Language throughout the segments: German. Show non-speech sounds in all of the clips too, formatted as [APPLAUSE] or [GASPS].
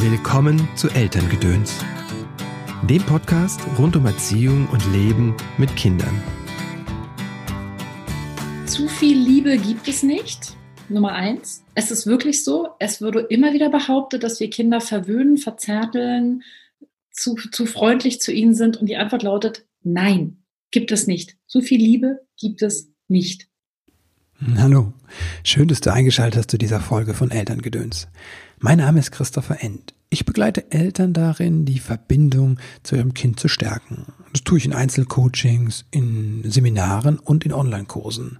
Willkommen zu Elterngedöns, dem Podcast rund um Erziehung und Leben mit Kindern. Zu viel Liebe gibt es nicht. Nummer eins. Es ist wirklich so. Es würde immer wieder behauptet, dass wir Kinder verwöhnen, verzärteln, zu, zu freundlich zu ihnen sind. Und die Antwort lautet Nein, gibt es nicht. Zu viel Liebe gibt es nicht. Hallo, schön, dass du eingeschaltet hast zu dieser Folge von Elterngedöns. Mein Name ist Christopher End. Ich begleite Eltern darin, die Verbindung zu ihrem Kind zu stärken. Das tue ich in Einzelcoachings, in Seminaren und in Online-Kursen,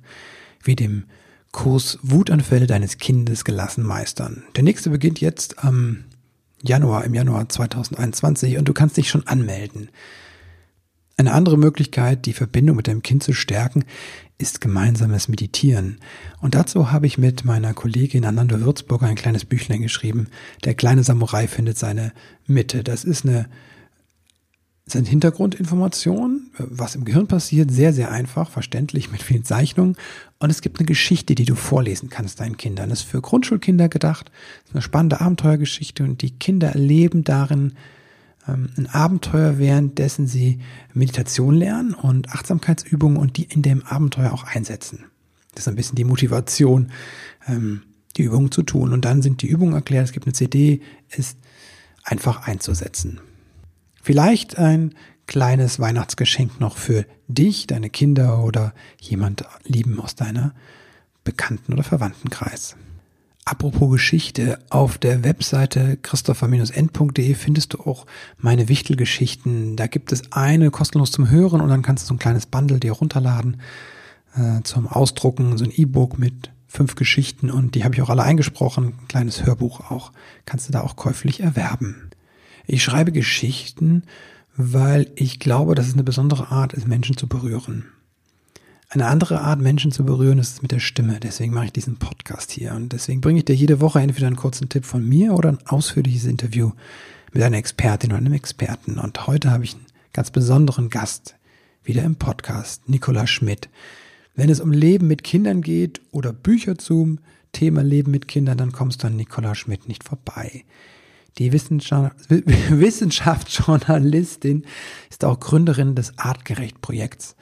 wie dem Kurs Wutanfälle deines Kindes gelassen meistern. Der nächste beginnt jetzt am Januar, im Januar 2021 und du kannst dich schon anmelden. Eine andere Möglichkeit, die Verbindung mit deinem Kind zu stärken, ist gemeinsames Meditieren. Und dazu habe ich mit meiner Kollegin Ananda Würzburger ein kleines Büchlein geschrieben. Der kleine Samurai findet seine Mitte. Das ist eine, das ist eine Hintergrundinformation, was im Gehirn passiert. Sehr, sehr einfach, verständlich, mit vielen Zeichnungen. Und es gibt eine Geschichte, die du vorlesen kannst deinen Kindern. Das ist für Grundschulkinder gedacht. Das ist eine spannende Abenteuergeschichte und die Kinder erleben darin ein Abenteuer, währenddessen sie Meditation lernen und Achtsamkeitsübungen und die in dem Abenteuer auch einsetzen. Das ist ein bisschen die Motivation, ähm, die Übungen zu tun. Und dann sind die Übungen erklärt, es gibt eine CD, ist einfach einzusetzen. Vielleicht ein kleines Weihnachtsgeschenk noch für dich, deine Kinder oder jemand Lieben aus deiner Bekannten- oder Verwandtenkreis. Apropos Geschichte, auf der Webseite christopher-end.de findest du auch meine Wichtelgeschichten. Da gibt es eine kostenlos zum Hören und dann kannst du so ein kleines Bundle dir runterladen äh, zum Ausdrucken, so ein E-Book mit fünf Geschichten und die habe ich auch alle eingesprochen. Ein kleines Hörbuch auch. Kannst du da auch käuflich erwerben. Ich schreibe Geschichten, weil ich glaube, dass es eine besondere Art ist, Menschen zu berühren. Eine andere Art, Menschen zu berühren, ist mit der Stimme. Deswegen mache ich diesen Podcast hier. Und deswegen bringe ich dir jede Woche entweder einen kurzen Tipp von mir oder ein ausführliches Interview mit einer Expertin oder einem Experten. Und heute habe ich einen ganz besonderen Gast wieder im Podcast, Nicola Schmidt. Wenn es um Leben mit Kindern geht oder Bücher zum Thema Leben mit Kindern, dann kommst du an Nicola Schmidt nicht vorbei. Die [LAUGHS] Wissenschaftsjournalistin ist auch Gründerin des Artgerecht-Projekts.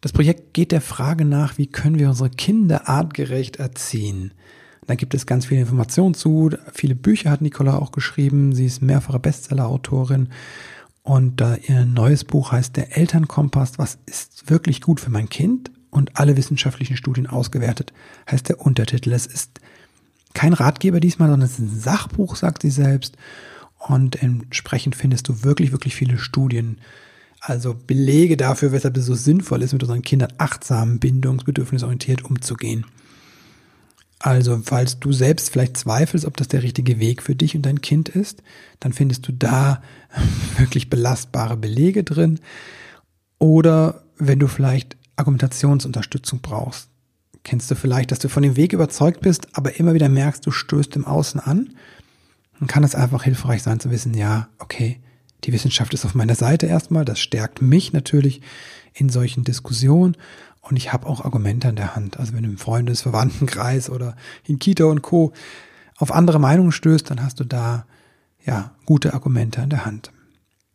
Das Projekt geht der Frage nach, wie können wir unsere Kinder artgerecht erziehen. Da gibt es ganz viele Informationen zu. Viele Bücher hat Nicola auch geschrieben. Sie ist mehrfache Bestseller-Autorin. Und äh, ihr neues Buch heißt Der Elternkompass. Was ist wirklich gut für mein Kind? Und alle wissenschaftlichen Studien ausgewertet, heißt der Untertitel. Es ist kein Ratgeber diesmal, sondern es ist ein Sachbuch, sagt sie selbst. Und entsprechend findest du wirklich, wirklich viele Studien also Belege dafür, weshalb es so sinnvoll ist, mit unseren Kindern achtsam, bindungsbedürfnisorientiert umzugehen. Also, falls du selbst vielleicht zweifelst, ob das der richtige Weg für dich und dein Kind ist, dann findest du da [LAUGHS] wirklich belastbare Belege drin. Oder wenn du vielleicht Argumentationsunterstützung brauchst, kennst du vielleicht, dass du von dem Weg überzeugt bist, aber immer wieder merkst, du stößt im Außen an, dann kann es einfach hilfreich sein zu wissen, ja, okay, die Wissenschaft ist auf meiner Seite erstmal. Das stärkt mich natürlich in solchen Diskussionen. Und ich habe auch Argumente an der Hand. Also wenn du im Freundes-, Verwandtenkreis oder in Kita und Co. auf andere Meinungen stößt, dann hast du da ja gute Argumente an der Hand.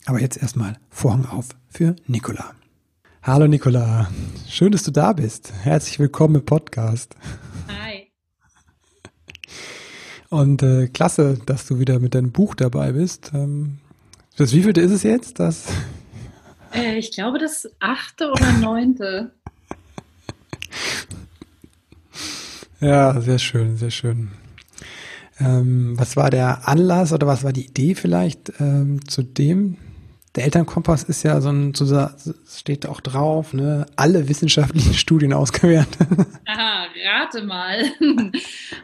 Aber jetzt erstmal Vorhang auf für Nicola. Hallo Nicola, schön, dass du da bist. Herzlich willkommen im Podcast. Hi. Und äh, klasse, dass du wieder mit deinem Buch dabei bist. Ähm, das wievielte ist es jetzt? Das äh, ich glaube, das achte oder neunte. [LAUGHS] ja, sehr schön, sehr schön. Ähm, was war der Anlass oder was war die Idee vielleicht ähm, zu dem? Der Elternkompass ist ja so ein, steht auch drauf, ne? Alle wissenschaftlichen Studien ausgewertet. [LAUGHS] Aha, rate mal. [LAUGHS]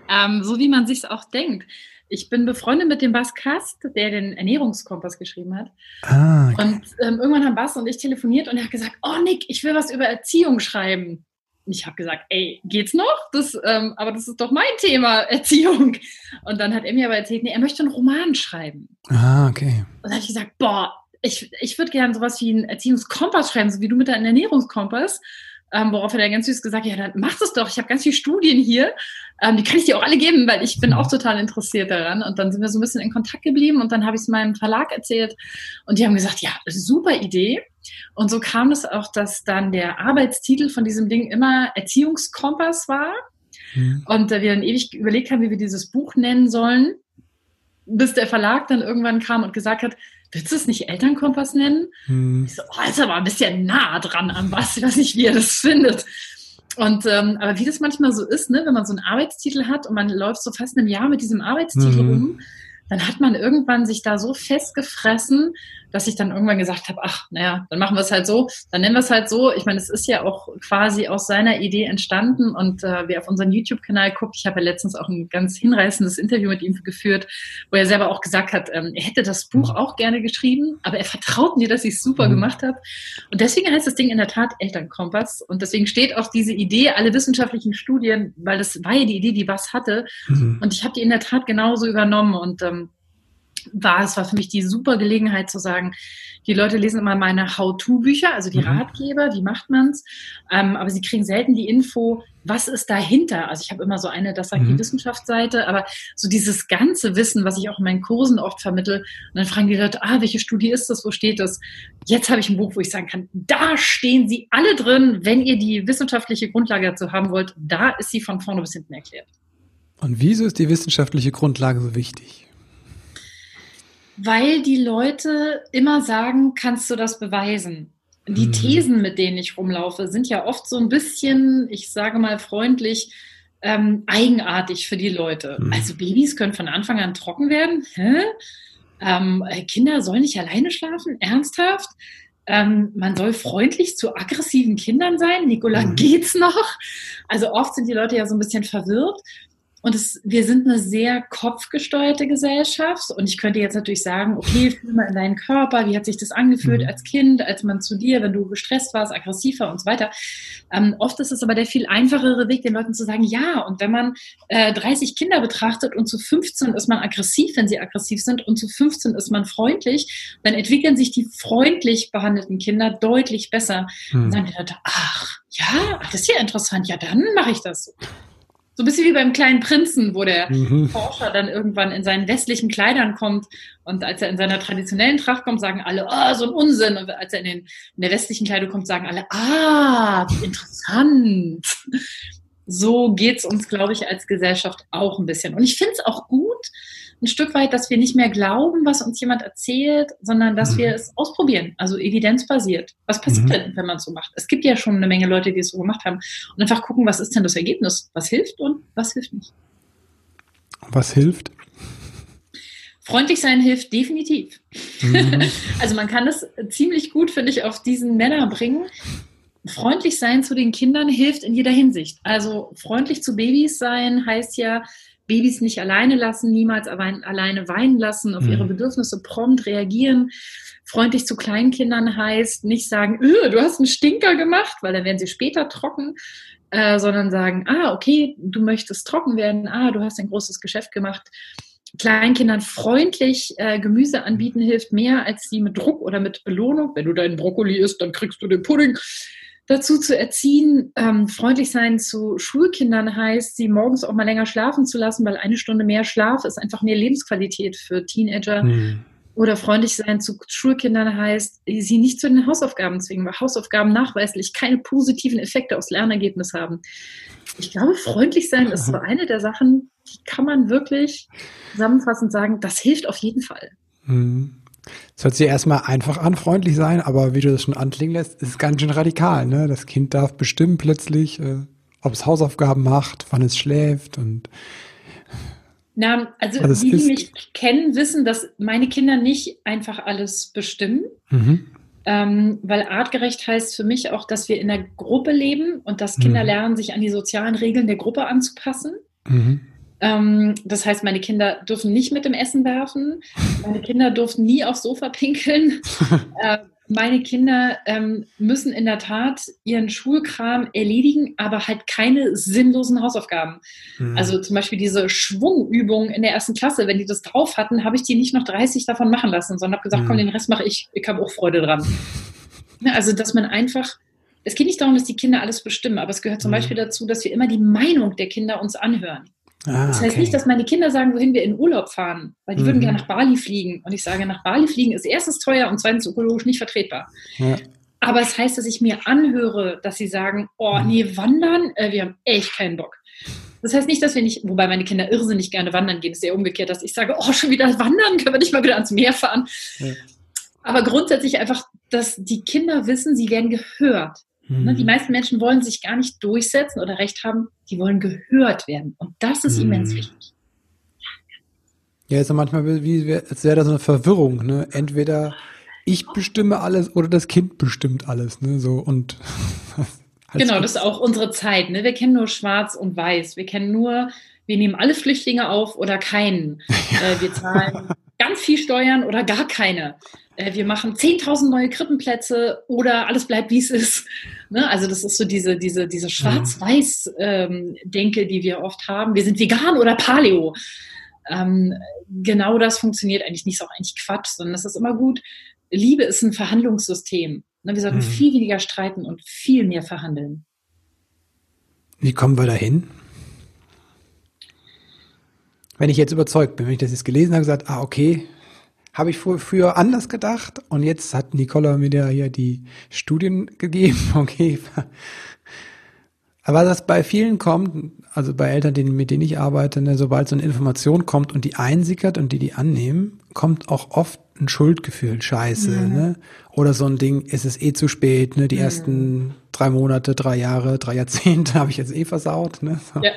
ähm, so wie man sich's auch denkt. Ich bin befreundet mit dem Bas Kast, der den Ernährungskompass geschrieben hat. Ah, okay. Und ähm, irgendwann haben Bas und ich telefoniert und er hat gesagt, oh Nick, ich will was über Erziehung schreiben. Und ich habe gesagt, ey, geht's noch? Das, ähm, aber das ist doch mein Thema, [LAUGHS] Erziehung. Und dann hat er mir aber erzählt, nee, er möchte einen Roman schreiben. Ah, okay. Und dann habe ich gesagt, boah, ich, ich würde gerne sowas wie einen Erziehungskompass schreiben, so wie du mit deinem Ernährungskompass. Ähm, worauf er dann ganz süß gesagt hat, ja, dann mach das doch, ich habe ganz viele Studien hier. Ähm, die kann ich dir auch alle geben, weil ich bin auch total interessiert daran. Und dann sind wir so ein bisschen in Kontakt geblieben und dann habe ich es meinem Verlag erzählt und die haben gesagt, ja, super Idee. Und so kam es auch, dass dann der Arbeitstitel von diesem Ding immer Erziehungskompass war. Mhm. Und äh, wir dann ewig überlegt haben, wie wir dieses Buch nennen sollen, bis der Verlag dann irgendwann kam und gesagt hat, willst du es nicht Elternkompass nennen? Mhm. Ich so, oh, ist aber ein bisschen nah dran an was, ich weiß nicht, wie er das findet. Und ähm, aber wie das manchmal so ist, ne, wenn man so einen Arbeitstitel hat und man läuft so fast ein Jahr mit diesem Arbeitstitel mhm. rum, dann hat man irgendwann sich da so festgefressen, dass ich dann irgendwann gesagt habe, ach, naja, dann machen wir es halt so, dann nennen wir es halt so. Ich meine, es ist ja auch quasi aus seiner Idee entstanden und äh, wer auf unseren YouTube-Kanal guckt, ich habe ja letztens auch ein ganz hinreißendes Interview mit ihm geführt, wo er selber auch gesagt hat, ähm, er hätte das Buch auch gerne geschrieben, aber er vertraut mir, dass ich es super mhm. gemacht habe. Und deswegen heißt das Ding in der Tat Elternkompass und deswegen steht auch diese Idee, alle wissenschaftlichen Studien, weil das war ja die Idee, die was hatte mhm. und ich habe die in der Tat genauso übernommen und ähm, war, es war für mich die super Gelegenheit zu sagen, die Leute lesen immer meine How-To-Bücher, also die mhm. Ratgeber, wie macht man's, ähm, aber sie kriegen selten die Info, was ist dahinter. Also ich habe immer so eine, das sagt mhm. die Wissenschaftsseite, aber so dieses ganze Wissen, was ich auch in meinen Kursen oft vermittel, und dann fragen die Leute, ah, welche Studie ist das, wo steht das? Jetzt habe ich ein Buch, wo ich sagen kann, da stehen sie alle drin, wenn ihr die wissenschaftliche Grundlage dazu haben wollt, da ist sie von vorne bis hinten erklärt. Und wieso ist die wissenschaftliche Grundlage so wichtig? Weil die Leute immer sagen, kannst du das beweisen? Die mhm. Thesen, mit denen ich rumlaufe, sind ja oft so ein bisschen, ich sage mal freundlich, ähm, eigenartig für die Leute. Mhm. Also Babys können von Anfang an trocken werden. Hä? Ähm, Kinder sollen nicht alleine schlafen? Ernsthaft? Ähm, man soll freundlich zu aggressiven Kindern sein. Nicola, mhm. geht's noch? Also oft sind die Leute ja so ein bisschen verwirrt. Und es, wir sind eine sehr kopfgesteuerte Gesellschaft. Und ich könnte jetzt natürlich sagen, okay, fühl mal in deinen Körper, wie hat sich das angefühlt mhm. als Kind, als man zu dir, wenn du gestresst warst, aggressiver und so weiter. Ähm, oft ist es aber der viel einfachere Weg, den Leuten zu sagen, ja, und wenn man äh, 30 Kinder betrachtet und zu 15 ist man aggressiv, wenn sie aggressiv sind, und zu 15 ist man freundlich, dann entwickeln sich die freundlich behandelten Kinder deutlich besser. Und dann die Leute, ach, ja, das ist ja interessant, ja, dann mache ich das so. So ein bisschen wie beim kleinen Prinzen, wo der mhm. Forscher dann irgendwann in seinen westlichen Kleidern kommt und als er in seiner traditionellen Tracht kommt, sagen alle, ah, oh, so ein Unsinn. Und als er in, den, in der westlichen Kleidung kommt, sagen alle, ah, wie interessant. So geht's uns, glaube ich, als Gesellschaft auch ein bisschen. Und ich finde es auch gut, ein Stück weit, dass wir nicht mehr glauben, was uns jemand erzählt, sondern dass mhm. wir es ausprobieren, also evidenzbasiert. Was passiert mhm. denn, wenn man es so macht? Es gibt ja schon eine Menge Leute, die es so gemacht haben. Und einfach gucken, was ist denn das Ergebnis? Was hilft und was hilft nicht? Was hilft? Freundlich sein hilft definitiv. Mhm. [LAUGHS] also man kann es ziemlich gut, finde ich, auf diesen Nenner bringen. Freundlich sein zu den Kindern hilft in jeder Hinsicht. Also freundlich zu Babys sein heißt ja, Babys nicht alleine lassen, niemals alleine weinen lassen, auf mhm. ihre Bedürfnisse prompt reagieren. Freundlich zu Kleinkindern heißt nicht sagen, öh, du hast einen Stinker gemacht, weil dann werden sie später trocken, äh, sondern sagen, ah, okay, du möchtest trocken werden, ah, du hast ein großes Geschäft gemacht. Kleinkindern freundlich äh, Gemüse anbieten hilft mehr als sie mit Druck oder mit Belohnung. Wenn du deinen Brokkoli isst, dann kriegst du den Pudding dazu zu erziehen. Ähm, freundlich sein zu Schulkindern heißt, sie morgens auch mal länger schlafen zu lassen, weil eine Stunde mehr Schlaf ist einfach mehr Lebensqualität für Teenager. Mhm. Oder freundlich sein zu Schulkindern heißt, sie nicht zu den Hausaufgaben zwingen, weil Hausaufgaben nachweislich keine positiven Effekte aufs Lernergebnis haben. Ich glaube, freundlich sein ist so eine der Sachen, die kann man wirklich zusammenfassend sagen, das hilft auf jeden Fall. Mhm. Es hört sich erstmal einfach an, freundlich sein, aber wie du das schon anklingen lässt, ist es ganz schön radikal. Ne? Das Kind darf bestimmen plötzlich, äh, ob es Hausaufgaben macht, wann es schläft und na, also die, die mich kennen, wissen, dass meine Kinder nicht einfach alles bestimmen. Mhm. Ähm, weil artgerecht heißt für mich auch, dass wir in der Gruppe leben und dass Kinder mhm. lernen, sich an die sozialen Regeln der Gruppe anzupassen. Mhm. Ähm, das heißt, meine Kinder dürfen nicht mit dem Essen werfen. Meine Kinder durften nie aufs Sofa pinkeln. [LAUGHS] äh, meine Kinder ähm, müssen in der Tat ihren Schulkram erledigen, aber halt keine sinnlosen Hausaufgaben. Mhm. Also zum Beispiel diese Schwungübung in der ersten Klasse, wenn die das drauf hatten, habe ich die nicht noch 30 davon machen lassen, sondern habe gesagt, mhm. komm, den Rest mache ich, ich habe auch Freude dran. Also, dass man einfach es geht nicht darum, dass die Kinder alles bestimmen, aber es gehört zum mhm. Beispiel dazu, dass wir immer die Meinung der Kinder uns anhören. Ah, das heißt okay. nicht, dass meine Kinder sagen, wohin wir in Urlaub fahren, weil die mhm. würden gerne nach Bali fliegen. Und ich sage, nach Bali fliegen ist erstens teuer und zweitens ökologisch nicht vertretbar. Ja. Aber es heißt, dass ich mir anhöre, dass sie sagen, oh mhm. nee, wandern, äh, wir haben echt keinen Bock. Das heißt nicht, dass wir nicht, wobei meine Kinder irrsinnig gerne wandern gehen, ist sehr umgekehrt, dass ich sage, oh, schon wieder wandern, können wir nicht mal wieder ans Meer fahren. Ja. Aber grundsätzlich einfach, dass die Kinder wissen, sie werden gehört. Mhm. Die meisten Menschen wollen sich gar nicht durchsetzen oder Recht haben, die wollen gehört werden. Und das ist mhm. immens wichtig. Ja, ist ja manchmal wie, als wäre da so eine Verwirrung, ne? Entweder ich bestimme alles oder das Kind bestimmt alles, ne? So und [LAUGHS] Genau, das ist auch unsere Zeit. Ne? Wir kennen nur Schwarz und Weiß. Wir kennen nur, wir nehmen alle Flüchtlinge auf oder keinen. [LAUGHS] Ja. Äh, wir zahlen ganz viel Steuern oder gar keine. Äh, wir machen 10.000 neue Krippenplätze oder alles bleibt, wie es ist. [LAUGHS] Ne? Also das ist so diese, diese, diese Schwarz-Weiß-Denke, ähm, die wir oft haben. Wir sind vegan oder Paleo. Ähm, genau das funktioniert eigentlich nicht. Ist auch eigentlich Quatsch, sondern das ist immer gut. Liebe ist ein Verhandlungssystem. Ne? Wir sollten mhm. viel weniger streiten und viel mehr verhandeln. Wie kommen wir dahin? Wenn ich jetzt überzeugt bin, wenn ich das jetzt gelesen habe, gesagt, ah, okay, habe ich früher anders gedacht und jetzt hat Nicola mir ja hier die Studien gegeben, [LAUGHS] okay. Aber das bei vielen kommt, also bei Eltern, mit denen ich arbeite, ne, sobald so eine Information kommt und die einsickert und die die annehmen, kommt auch oft ein Schuldgefühl, scheiße, mhm. ne? Oder so ein Ding, es ist eh zu spät, ne? Die mhm. ersten drei Monate, drei Jahre, drei Jahrzehnte [LAUGHS] habe ich jetzt eh versaut, ne? So. Ja.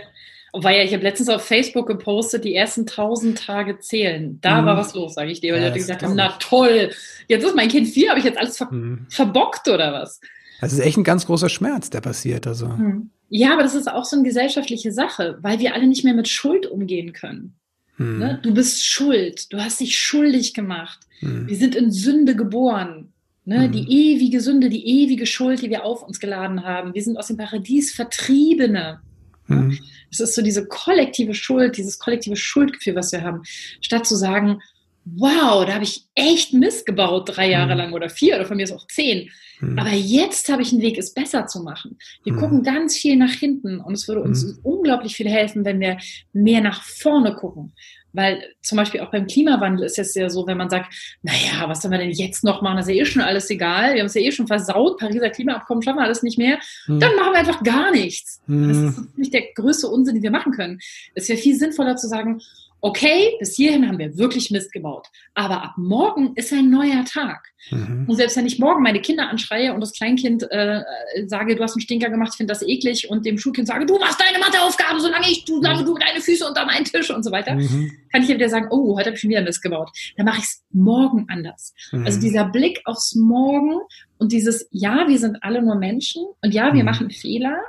Weil ja, ich habe letztens auf Facebook gepostet, die ersten tausend Tage zählen. Da mhm. war was los, sage ich dir, weil ja, Leute gesagt haben, na toll, jetzt ist mein Kind vier, habe ich jetzt alles ver mhm. verbockt oder was? Das ist echt ein ganz großer Schmerz, der passiert. Also. Mhm. Ja, aber das ist auch so eine gesellschaftliche Sache, weil wir alle nicht mehr mit Schuld umgehen können. Mhm. Ne? Du bist schuld, du hast dich schuldig gemacht. Mhm. Wir sind in Sünde geboren. Ne? Die ewige Sünde, die ewige Schuld, die wir auf uns geladen haben. Wir sind aus dem Paradies Vertriebene. Mhm. Es ist so diese kollektive Schuld, dieses kollektive Schuldgefühl, was wir haben. Statt zu sagen, wow, da habe ich echt Mist gebaut, drei Jahre mhm. lang oder vier oder von mir ist auch zehn. Mhm. Aber jetzt habe ich einen Weg, es besser zu machen. Wir mhm. gucken ganz viel nach hinten und es würde uns mhm. unglaublich viel helfen, wenn wir mehr nach vorne gucken. Weil zum Beispiel auch beim Klimawandel ist es ja so, wenn man sagt, naja, was sollen wir denn jetzt noch machen? Das ist ja eh schon alles egal. Wir haben es ja eh schon versaut. Pariser Klimaabkommen schaffen wir alles nicht mehr. Hm. Dann machen wir einfach gar nichts. Hm. Das ist nicht der größte Unsinn, den wir machen können. Es wäre viel sinnvoller zu sagen, okay, bis hierhin haben wir wirklich Mist gebaut. Aber ab morgen ist ein neuer Tag. Mhm. Und selbst wenn ich morgen meine Kinder anschreie und das Kleinkind äh, sage, du hast einen Stinker gemacht, ich finde das eklig, und dem Schulkind sage, du machst deine Matheaufgabe, solange ich, du, solange du deine Füße unter meinen Tisch und so weiter, mhm. kann ich ja wieder sagen, oh, heute habe ich schon wieder Mist gebaut. Dann mache ich es morgen anders. Mhm. Also dieser Blick aufs Morgen und dieses, ja, wir sind alle nur Menschen und ja, wir mhm. machen Fehler,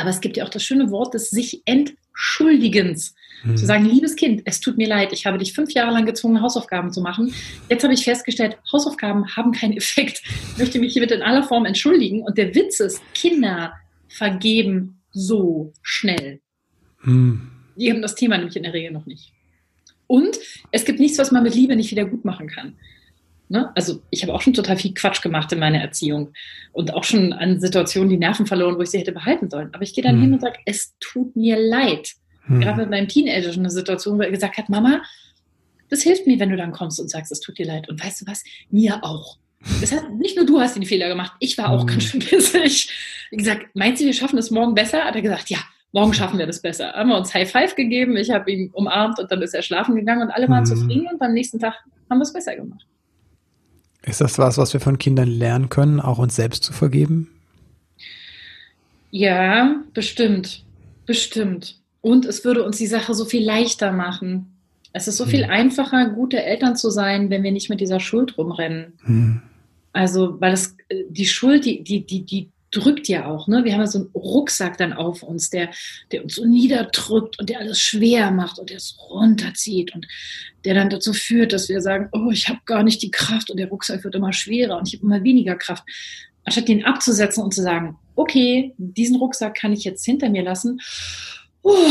aber es gibt ja auch das schöne Wort des sich Entschuldigens. Mhm. Zu sagen, liebes Kind, es tut mir leid, ich habe dich fünf Jahre lang gezwungen, Hausaufgaben zu machen. Jetzt habe ich festgestellt, Hausaufgaben haben keinen Effekt. Ich möchte mich hiermit in aller Form entschuldigen. Und der Witz ist, Kinder vergeben so schnell. Mhm. Die haben das Thema nämlich in der Regel noch nicht. Und es gibt nichts, was man mit Liebe nicht wieder gut machen kann. Ne? Also ich habe auch schon total viel Quatsch gemacht in meiner Erziehung und auch schon an Situationen die Nerven verloren, wo ich sie hätte behalten sollen. Aber ich gehe dann mhm. hin und sage, es tut mir leid. Hm. Gerade mit meinem Teenager schon eine Situation, wo er gesagt hat, Mama, das hilft mir, wenn du dann kommst und sagst, es tut dir leid. Und weißt du was? Mir auch. Das heißt, nicht nur du hast den Fehler gemacht, ich war auch hm. ganz schön [LAUGHS] pissig. Wie gesagt, meinst du, wir schaffen es morgen besser? Hat er gesagt, ja, morgen schaffen wir das besser. Haben wir uns High Five gegeben, ich habe ihn umarmt und dann ist er schlafen gegangen und alle waren hm. zufrieden und am nächsten Tag haben wir es besser gemacht. Ist das was, was wir von Kindern lernen können, auch uns selbst zu vergeben? Ja, bestimmt. Bestimmt. Und es würde uns die Sache so viel leichter machen. Es ist so viel mhm. einfacher, gute Eltern zu sein, wenn wir nicht mit dieser Schuld rumrennen. Mhm. Also, weil das, äh, die Schuld, die, die, die, die drückt ja auch, ne? Wir haben ja so einen Rucksack dann auf uns, der, der uns so niederdrückt und der alles schwer macht und der es runterzieht und der dann dazu führt, dass wir sagen, oh, ich habe gar nicht die Kraft und der Rucksack wird immer schwerer und ich habe immer weniger Kraft. Anstatt den abzusetzen und zu sagen, okay, diesen Rucksack kann ich jetzt hinter mir lassen oh,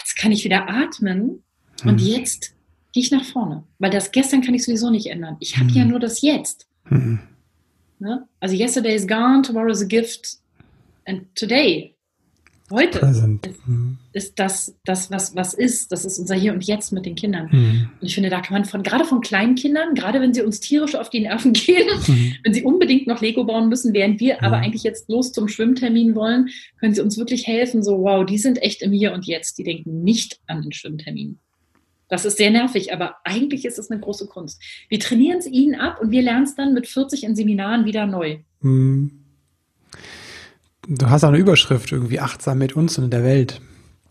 jetzt kann ich wieder atmen und mhm. jetzt gehe ich nach vorne. Weil das gestern kann ich sowieso nicht ändern. Ich habe mhm. ja nur das Jetzt. Mhm. Ne? Also yesterday is gone, tomorrow is a gift and today heute ist, mhm. ist, das, das was, was ist. Das ist unser Hier und Jetzt mit den Kindern. Mhm. Und ich finde, da kann man von, gerade von kleinen Kindern, gerade wenn sie uns tierisch auf die Nerven [LAUGHS] gehen, mhm. wenn sie unbedingt noch Lego bauen müssen, während wir aber mhm. eigentlich jetzt los zum Schwimmtermin wollen, können sie uns wirklich helfen. So, wow, die sind echt im Hier und Jetzt. Die denken nicht an den Schwimmtermin. Das ist sehr nervig, aber eigentlich ist es eine große Kunst. Wir trainieren es ihnen ab und wir lernen es dann mit 40 in Seminaren wieder neu. Mhm du hast auch eine Überschrift irgendwie achtsam mit uns und in der Welt.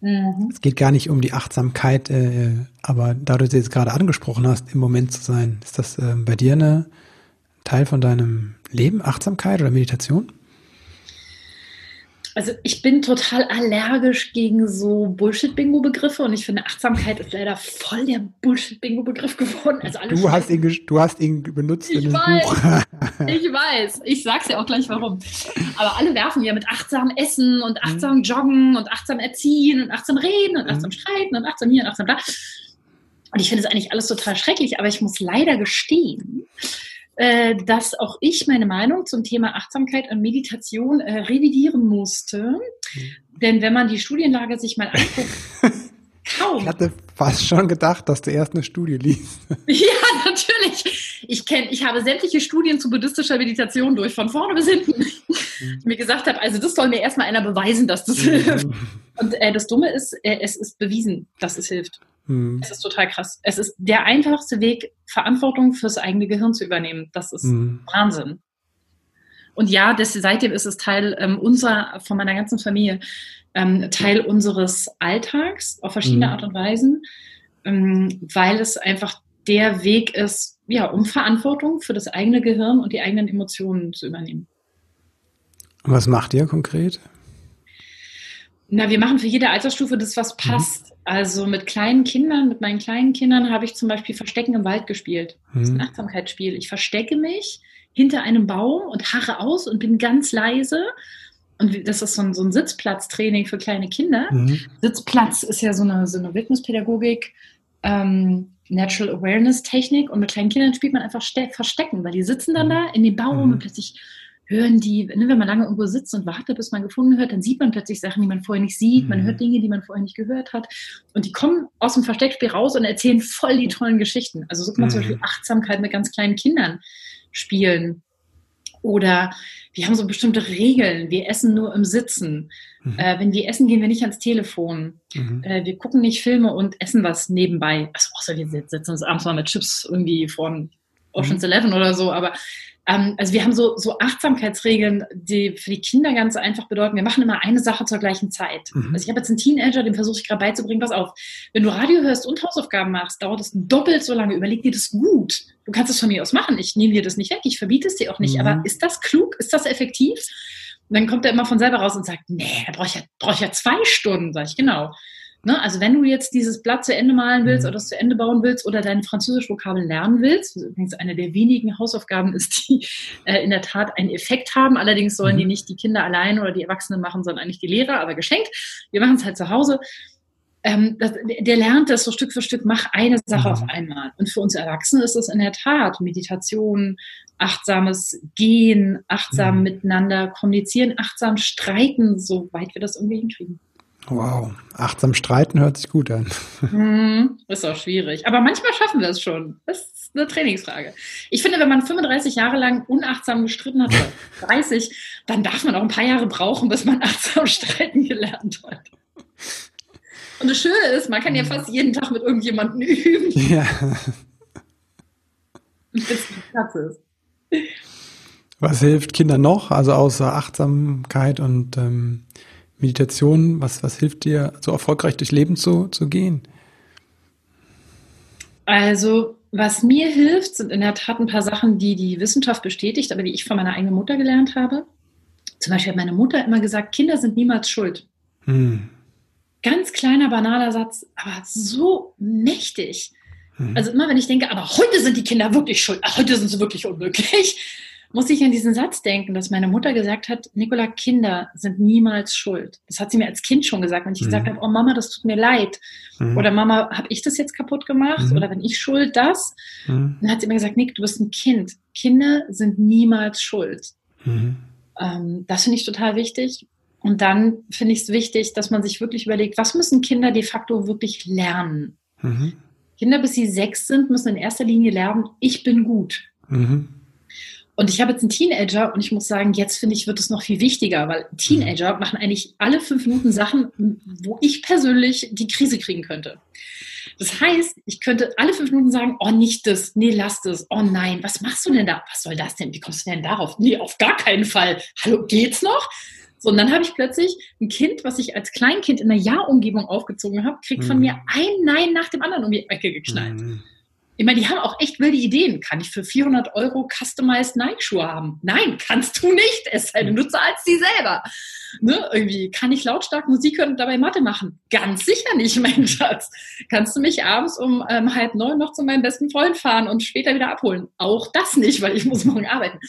Mhm. Es geht gar nicht um die Achtsamkeit, äh, aber da du sie jetzt gerade angesprochen hast, im Moment zu sein, ist das äh, bei dir eine Teil von deinem Leben, Achtsamkeit oder Meditation? Also ich bin total allergisch gegen so Bullshit-Bingo-Begriffe und ich finde, Achtsamkeit ist leider voll der Bullshit-Bingo-Begriff geworden. Also du, hast ihn, du hast ihn benutzt ich in weiß, Buch. [LAUGHS] ich weiß, ich sag's ja auch gleich warum. Aber alle werfen ja mit achtsam Essen und mhm. achtsam Joggen und achtsam Erziehen und achtsam Reden und achtsam mhm. Streiten und achtsam hier und achtsam da. Und ich finde es eigentlich alles total schrecklich, aber ich muss leider gestehen, äh, dass auch ich meine Meinung zum Thema Achtsamkeit und Meditation äh, revidieren musste. Mhm. Denn wenn man die Studienlage sich mal anguckt, [LAUGHS] kaum. Ich hatte fast schon gedacht, dass du erst eine Studie liest. [LAUGHS] Ja, natürlich. Ich kenne, ich habe sämtliche Studien zu buddhistischer Meditation durch, von vorne bis hinten. Mhm. mir gesagt habe, also das soll mir erstmal einer beweisen, dass das mhm. hilft. Und äh, das Dumme ist, äh, es ist bewiesen, dass es hilft. Mhm. Es ist total krass. Es ist der einfachste Weg, Verantwortung fürs eigene Gehirn zu übernehmen. Das ist mhm. Wahnsinn. Und ja, das, seitdem ist es Teil ähm, unserer, von meiner ganzen Familie, ähm, Teil unseres Alltags auf verschiedene mhm. Art und Weisen, ähm, weil es einfach der Weg ist, ja, um Verantwortung für das eigene Gehirn und die eigenen Emotionen zu übernehmen. Was macht ihr konkret? Na, wir machen für jede Altersstufe das, was mhm. passt. Mhm. Also mit kleinen Kindern, mit meinen kleinen Kindern habe ich zum Beispiel Verstecken im Wald gespielt. Mhm. Das ist ein mhm. Achtsamkeitsspiel. Ich verstecke mich hinter einem Baum und harre aus und bin ganz leise. Und das ist so ein, so ein Sitzplatztraining für kleine Kinder. Mhm. Sitzplatz ist ja so eine, so eine Wildnispädagogik, ähm, Natural Awareness Technik. Und mit kleinen Kindern spielt man einfach Verstecken, weil die sitzen dann mhm. da in dem Baum und plötzlich hören die, ne, wenn man lange irgendwo sitzt und wartet, bis man gefunden hört, dann sieht man plötzlich Sachen, die man vorher nicht sieht, man mhm. hört Dinge, die man vorher nicht gehört hat. Und die kommen aus dem Versteckspiel raus und erzählen voll die tollen Geschichten. Also so kann man mhm. zum Beispiel Achtsamkeit mit ganz kleinen Kindern spielen. Oder wir haben so bestimmte Regeln. Wir essen nur im Sitzen. Mhm. Äh, wenn wir essen, gehen wir nicht ans Telefon. Mhm. Äh, wir gucken nicht Filme und essen was nebenbei. Also außer wir sitzen uns abends mal mit Chips irgendwie von Ocean's mhm. Eleven oder so. Aber ähm, also wir haben so, so Achtsamkeitsregeln, die für die Kinder ganz einfach bedeuten, wir machen immer eine Sache zur gleichen Zeit. Mhm. Also ich habe jetzt einen Teenager, dem versuche ich gerade beizubringen, pass auf, wenn du Radio hörst und Hausaufgaben machst, dauert es doppelt so lange. Überleg dir das gut. Du kannst es von mir aus machen. Ich nehme dir das nicht weg, ich verbiete es dir auch nicht. Mhm. Aber ist das klug? Ist das effektiv? Und dann kommt er immer von selber raus und sagt, nee, da brauche ich, ja, brauch ich ja zwei Stunden. Sag ich, genau. Ne? Also wenn du jetzt dieses Blatt zu Ende malen willst mhm. oder es zu Ende bauen willst oder deine Französisch-Vokabeln lernen willst, was übrigens eine der wenigen Hausaufgaben ist, die äh, in der Tat einen Effekt haben. Allerdings sollen mhm. die nicht die Kinder allein oder die Erwachsenen machen, sondern eigentlich die Lehrer, aber geschenkt. Wir machen es halt zu Hause. Ähm, das, der lernt das so Stück für Stück, mach eine Sache mhm. auf einmal. Und für uns Erwachsene ist es in der Tat Meditation, achtsames Gehen, achtsam mhm. miteinander kommunizieren, achtsam streiten, soweit wir das irgendwie hinkriegen. Wow, achtsam streiten hört sich gut an. [LAUGHS] Hm, ist auch schwierig. Aber manchmal schaffen wir es schon. Das ist eine Trainingsfrage. Ich finde, wenn man 35 Jahre lang unachtsam gestritten hat, oder [LAUGHS] 30, dann darf man auch ein paar Jahre brauchen, bis man [LAUGHS] achtsam streiten gelernt hat. Und das Schöne ist, man kann ja fast jeden Tag mit irgendjemandem üben. Ja. Bis die Platz ist. Was hilft Kindern noch? Also außer Achtsamkeit und ähm, Meditation, was, was hilft dir, so erfolgreich durch Leben zu, zu gehen? Also, was mir hilft, sind in der Tat ein paar Sachen, die die Wissenschaft bestätigt, aber die ich von meiner eigenen Mutter gelernt habe. Zum Beispiel hat meine Mutter immer gesagt, Kinder sind niemals schuld. Hm. Ganz kleiner, banaler Satz, aber so mächtig. Hm. Also immer, wenn ich denke, aber heute sind die Kinder wirklich schuld, heute sind sie wirklich unmöglich, muss ich an diesen Satz denken, dass meine Mutter gesagt hat, Nicola, Kinder sind niemals schuld. Das hat sie mir als Kind schon gesagt, wenn ich mhm. gesagt habe, oh Mama, das tut mir leid. Mhm. Oder Mama, habe ich das jetzt kaputt gemacht? Mhm. Oder wenn ich schuld, das? Mhm. Dann hat sie mir gesagt, Nick, du bist ein Kind. Kinder sind niemals schuld. Mhm. Ähm, das finde ich total wichtig. Und dann finde ich es wichtig, dass man sich wirklich überlegt, was müssen Kinder de facto wirklich lernen? Mhm. Kinder, bis sie sechs sind, müssen in erster Linie lernen, ich bin gut. Mhm. Und ich habe jetzt einen Teenager und ich muss sagen, jetzt finde ich, wird es noch viel wichtiger, weil Teenager machen eigentlich alle fünf Minuten Sachen, wo ich persönlich die Krise kriegen könnte. Das heißt, ich könnte alle fünf Minuten sagen, oh, nicht das, nee, lass das, oh nein, was machst du denn da? Was soll das denn? Wie kommst du denn darauf? Nee, auf gar keinen Fall. Hallo, geht's noch? So, und dann habe ich plötzlich ein Kind, was ich als Kleinkind in einer Ja-Umgebung aufgezogen habe, kriegt von mhm. mir ein Nein nach dem anderen um die Ecke geknallt. Mhm. Ich meine, die haben auch echt wilde Ideen. Kann ich für 400 Euro customized Nike-Schuhe haben? Nein, kannst du nicht. Es sei denn, du zahlst sie selber. Ne? Irgendwie kann ich lautstark Musik hören und dabei Mathe machen? Ganz sicher nicht, [LAUGHS] mein Schatz. Kannst du mich abends um ähm, halb neun noch zu meinem besten Freund fahren und später wieder abholen? Auch das nicht, weil ich muss morgen arbeiten.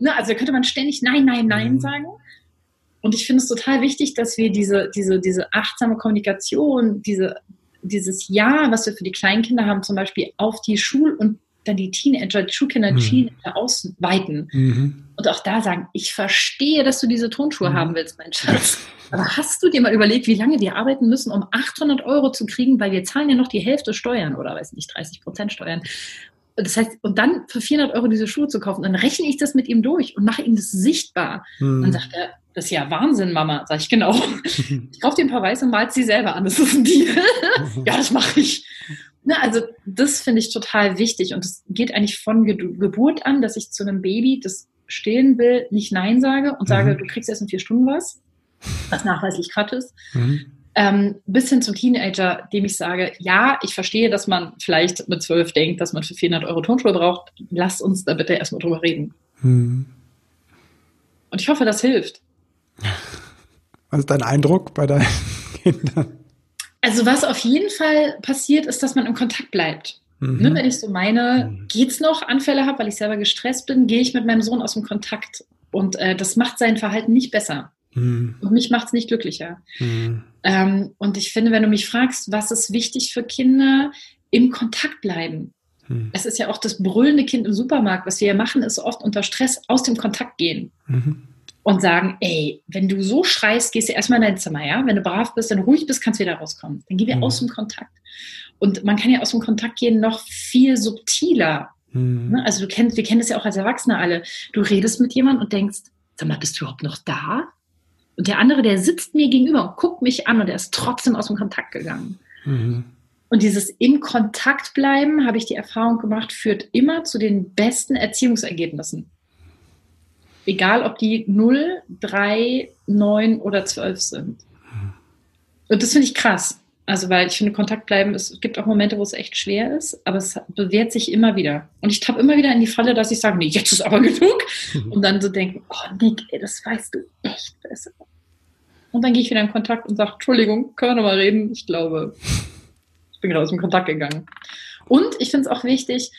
Ne? Also da könnte man ständig Nein, Nein, Nein mhm. sagen. Und ich finde es total wichtig, dass wir diese, diese, diese achtsame Kommunikation, diese dieses Jahr, was wir für die Kleinkinder haben, zum Beispiel auf die Schul- und dann die Teenager, die Schulkinder, mhm. Teenager ausweiten. Mhm. Und auch da sagen, ich verstehe, dass du diese Tonschuhe mhm. haben willst, mein Schatz. Aber hast du dir mal überlegt, wie lange wir arbeiten müssen, um 800 Euro zu kriegen, weil wir zahlen ja noch die Hälfte Steuern oder weiß nicht, 30 Prozent Steuern. Das heißt, und dann für 400 Euro diese Schuhe zu kaufen, dann rechne ich das mit ihm durch und mache ihm das sichtbar. Mhm. Dann sagt er, das ist ja Wahnsinn, Mama. Sag ich, genau. [LAUGHS] Ich kaufe dir ein paar Weiße und malt sie selber an. Das ist ein Deal. [LAUGHS] ja, das mache ich. Na, also das finde ich total wichtig. Und es geht eigentlich von Ge Geburt an, dass ich zu einem Baby, das stillen will, nicht Nein sage und sage, mhm. du kriegst erst in vier Stunden was, was nachweislich Quatsch ist. Mhm. Ähm, bis hin zum Teenager, dem ich sage, ja, ich verstehe, dass man vielleicht mit zwölf denkt, dass man für 400 Euro Tonschuhe braucht. Lass uns da bitte erstmal drüber reden. Mhm. Und ich hoffe, das hilft. [LAUGHS] Was ist dein Eindruck bei deinen [LAUGHS] Kindern? Also was auf jeden Fall passiert, ist, dass man im Kontakt bleibt. Mhm. Ne, wenn ich so meine, mhm. geht's noch, Anfälle habe, weil ich selber gestresst bin, gehe ich mit meinem Sohn aus dem Kontakt. Und äh, das macht sein Verhalten nicht besser. Mhm. Und mich macht es nicht glücklicher. Mhm. Ähm, und ich finde, wenn du mich fragst, was ist wichtig für Kinder, im Kontakt bleiben. Mhm. Es ist ja auch das brüllende Kind im Supermarkt. Was wir ja machen, ist oft unter Stress aus dem Kontakt gehen. Mhm und sagen, ey, wenn du so schreist, gehst du erstmal in dein Zimmer, ja? Wenn du brav bist, dann ruhig bist, kannst du wieder rauskommen. Dann geh wir mhm. aus dem Kontakt. Und man kann ja aus dem Kontakt gehen noch viel subtiler. Mhm. Ne? Also du kennst, wir kennen das ja auch als Erwachsene alle. Du redest mit jemandem und denkst, sag mal, bist du überhaupt noch da? Und der andere, der sitzt mir gegenüber und guckt mich an und der ist trotzdem aus dem Kontakt gegangen. Mhm. Und dieses im Kontakt bleiben, habe ich die Erfahrung gemacht, führt immer zu den besten Erziehungsergebnissen. Egal, ob die 0, 3, 9 oder 12 sind. Und das finde ich krass. Also, weil ich finde, Kontakt bleiben, es gibt auch Momente, wo es echt schwer ist, aber es bewährt sich immer wieder. Und ich tappe immer wieder in die Falle, dass ich sage, nee, jetzt ist aber genug. [LAUGHS] Und dann so denken, oh Nick, ey, das weißt du echt besser. Und dann gehe ich wieder in Kontakt und sage, Entschuldigung, können wir nochmal reden? Ich glaube, ich bin gerade aus dem Kontakt gegangen. Und ich finde es auch wichtig,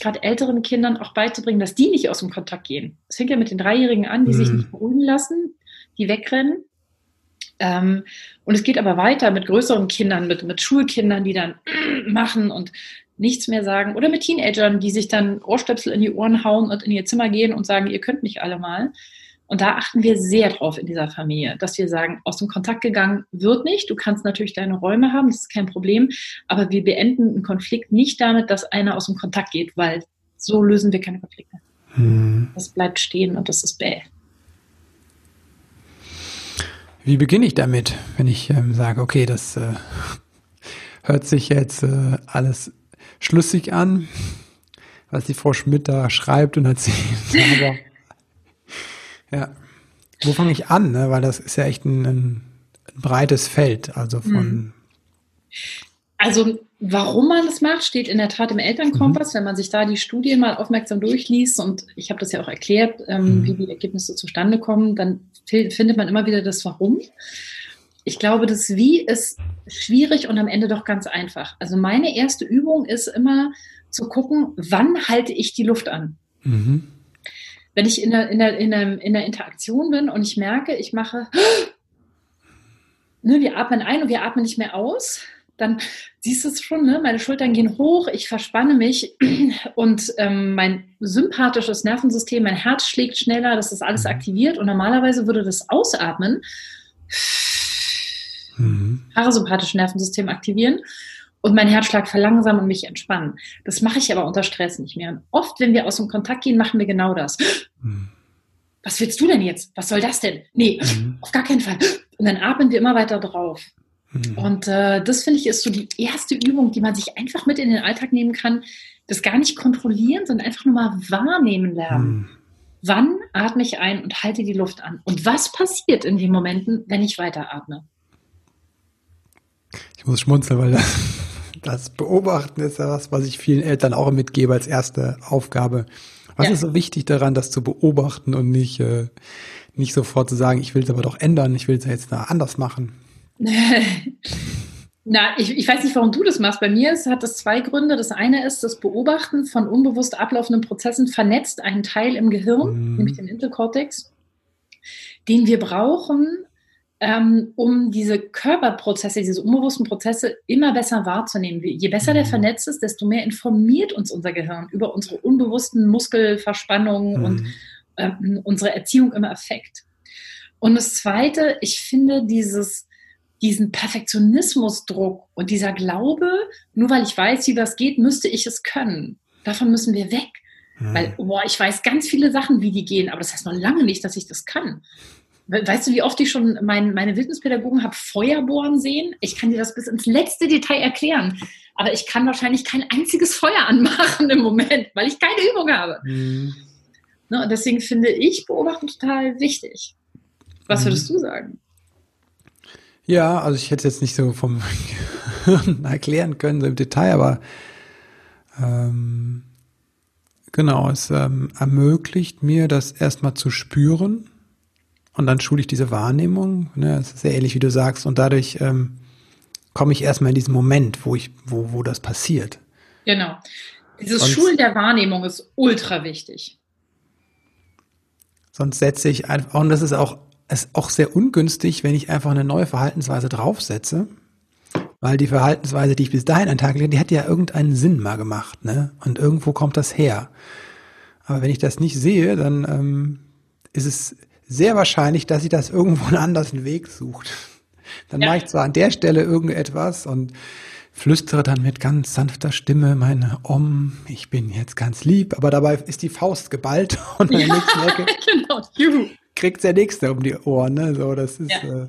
gerade älteren Kindern auch beizubringen, dass die nicht aus dem Kontakt gehen. Es fängt ja mit den Dreijährigen an, die mhm. sich nicht beruhigen lassen, die wegrennen. Ähm, und es geht aber weiter mit größeren Kindern, mit, mit Schulkindern, die dann [CLEARS THROAT] machen und nichts mehr sagen. Oder mit Teenagern, die sich dann Ohrstöpsel in die Ohren hauen und in ihr Zimmer gehen und sagen, ihr könnt mich alle mal. Und da achten wir sehr drauf in dieser Familie, dass wir sagen, aus dem Kontakt gegangen wird nicht. Du kannst natürlich deine Räume haben, das ist kein Problem. Aber wir beenden einen Konflikt nicht damit, dass einer aus dem Kontakt geht, weil so lösen wir keine Konflikte. Hm. Das bleibt stehen und das ist bäh. Wie beginne ich damit, wenn ich ähm, sage, okay, das äh, hört sich jetzt äh, alles schlüssig an, was die Frau Schmidt da schreibt und erzählt. [LAUGHS] Aber ja. Wo fange ich an? Ne? Weil das ist ja echt ein, ein breites Feld. Also von. Hm. Also, warum man das macht, steht in der Tat im Elternkompass, mhm. wenn man sich da die Studien mal aufmerksam durchliest. Und ich habe das ja auch erklärt, ähm, mhm. wie die Ergebnisse zustande kommen, dann findet man immer wieder das Warum. Ich glaube, das Wie ist schwierig und am Ende doch ganz einfach. Also, meine erste Übung ist immer zu gucken, wann halte ich die Luft an? Mhm. wenn ich in der, in, der, in, der, in der Interaktion bin und ich merke, ich mache, [GASPS] ne, wir atmen ein und wir atmen nicht mehr aus, dann siehst du es schon, ne? meine Schultern gehen hoch, ich verspanne mich [CLEARS THROAT] und ähm, mein sympathisches Nervensystem, mein Herz schlägt schneller, das ist alles mhm. aktiviert und normalerweise würde das Ausatmen mhm. parasympathische Nervensystem aktivieren und mein Herzschlag verlangsamen und mich entspannen. Das mache ich aber unter Stress nicht mehr. Und oft, wenn wir aus dem Kontakt gehen, machen wir genau das. Mhm. Was willst du denn jetzt? Was soll das denn? Nee, mhm. auf gar keinen Fall. Und dann atmen wir immer weiter drauf. Mhm. Und äh, das finde ich ist so die erste Übung, die man sich einfach mit in den Alltag nehmen kann. Das gar nicht kontrollieren, sondern einfach nur mal wahrnehmen lernen. Mhm. Wann atme ich ein und halte die Luft an? Und was passiert in den Momenten, wenn ich weiteratme? Ich muss schmunzeln, weil das, das Beobachten ist ja was, was ich vielen Eltern auch mitgebe als erste Aufgabe. Was ja. ist so wichtig daran, das zu beobachten und nicht, äh, nicht sofort zu sagen, ich will es aber doch ändern, ich will es ja jetzt anders machen? [LAUGHS] Na, ich, ich weiß nicht, warum du das machst. Bei mir ist, hat das zwei Gründe. Das eine ist, das Beobachten von unbewusst ablaufenden Prozessen vernetzt einen Teil im Gehirn, mhm. nämlich den Interkortex, den wir brauchen, ähm, um diese Körperprozesse, diese unbewussten Prozesse immer besser wahrzunehmen. Je besser der mhm. vernetzt ist, desto mehr informiert uns unser Gehirn über unsere unbewussten Muskelverspannungen mhm. und ähm, unsere Erziehung im Effekt. Und das Zweite, ich finde dieses diesen Perfektionismusdruck und dieser Glaube, nur weil ich weiß, wie das geht, müsste ich es können. Davon müssen wir weg. Mhm. Weil, boah, ich weiß ganz viele Sachen, wie die gehen, aber das heißt noch lange nicht, dass ich das kann. Weißt du, wie oft ich schon mein, meine Wildnispädagogen habe Feuer bohren sehen? Ich kann dir das bis ins letzte Detail erklären. Aber ich kann wahrscheinlich kein einziges Feuer anmachen im Moment, weil ich keine Übung habe. Mhm. Ne, und deswegen finde ich Beobachten total wichtig. Was mhm. würdest du sagen? Ja, also ich hätte es jetzt nicht so vom [LAUGHS] erklären können, so im Detail, aber ähm, genau, es ähm, ermöglicht mir, das erstmal zu spüren und dann schule ich diese Wahrnehmung. Ne, das ist sehr ähnlich, wie du sagst, und dadurch ähm, komme ich erstmal in diesen Moment, wo ich, wo, wo das passiert. Genau. Dieses sonst, Schulen der Wahrnehmung ist ultra wichtig. Sonst setze ich einfach, und das ist auch ist auch sehr ungünstig, wenn ich einfach eine neue Verhaltensweise draufsetze, weil die Verhaltensweise, die ich bis dahin an den Tag lege, die hat ja irgendeinen Sinn mal gemacht, ne? Und irgendwo kommt das her. Aber wenn ich das nicht sehe, dann ähm, ist es sehr wahrscheinlich, dass sie das irgendwo einen anderen Weg sucht. Dann ja. mache ich zwar an der Stelle irgendetwas und flüstere dann mit ganz sanfter Stimme meine Om, ich bin jetzt ganz lieb, aber dabei ist die Faust geballt [LAUGHS] und in der nächsten Ecke genau. Juhu kriegt der Nächste um die Ohren. Ne? So, das ist, ja. äh,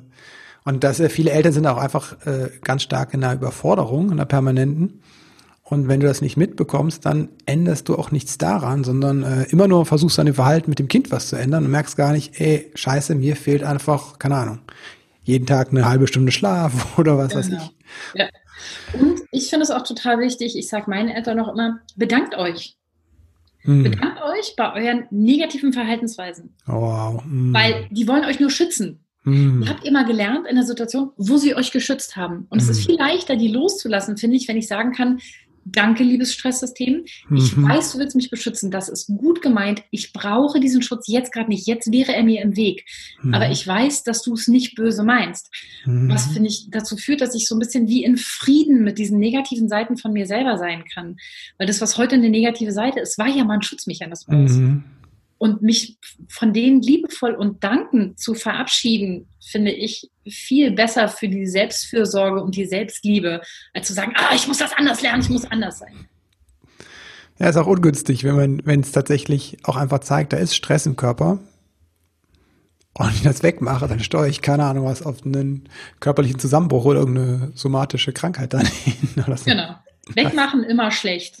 und dass äh, viele Eltern sind auch einfach äh, ganz stark in der Überforderung, in der permanenten. Und wenn du das nicht mitbekommst, dann änderst du auch nichts daran, sondern äh, immer nur versuchst dein Verhalten mit dem Kind was zu ändern und merkst gar nicht, ey, scheiße, mir fehlt einfach, keine Ahnung, jeden Tag eine halbe Stunde Schlaf [LAUGHS] oder was genau. weiß ich. Ja. Und ich finde es auch total wichtig, ich sage meinen Eltern auch immer, bedankt euch. Hm. Bedankt euch bei euren negativen Verhaltensweisen. Wow. Hm. Weil die wollen euch nur schützen. Hm. Ihr habt immer gelernt in der Situation, wo sie euch geschützt haben. Und es ist hm. viel leichter, die loszulassen, finde ich, wenn ich sagen kann, Danke, liebes Stresssystem. Ich mhm. weiß, du willst mich beschützen. Das ist gut gemeint. Ich brauche diesen Schutz jetzt gerade nicht. Jetzt wäre er mir im Weg. Mhm. Aber ich weiß, dass du es nicht böse meinst. Mhm. Was finde ich dazu führt, dass ich so ein bisschen wie in Frieden mit diesen negativen Seiten von mir selber sein kann. Weil das, was heute eine negative Seite ist, war ja mal ein Schutzmechanismus. Mhm. Und mich von denen liebevoll und dankend zu verabschieden, finde ich viel besser für die Selbstfürsorge und die Selbstliebe, als zu sagen, ah, ich muss das anders lernen, ich muss anders sein. Ja, ist auch ungünstig, wenn man, wenn es tatsächlich auch einfach zeigt, da ist Stress im Körper. Und ich das wegmache, dann steuere ich keine Ahnung was auf einen körperlichen Zusammenbruch oder irgendeine somatische Krankheit dann hin. So. Genau. Wegmachen immer schlecht.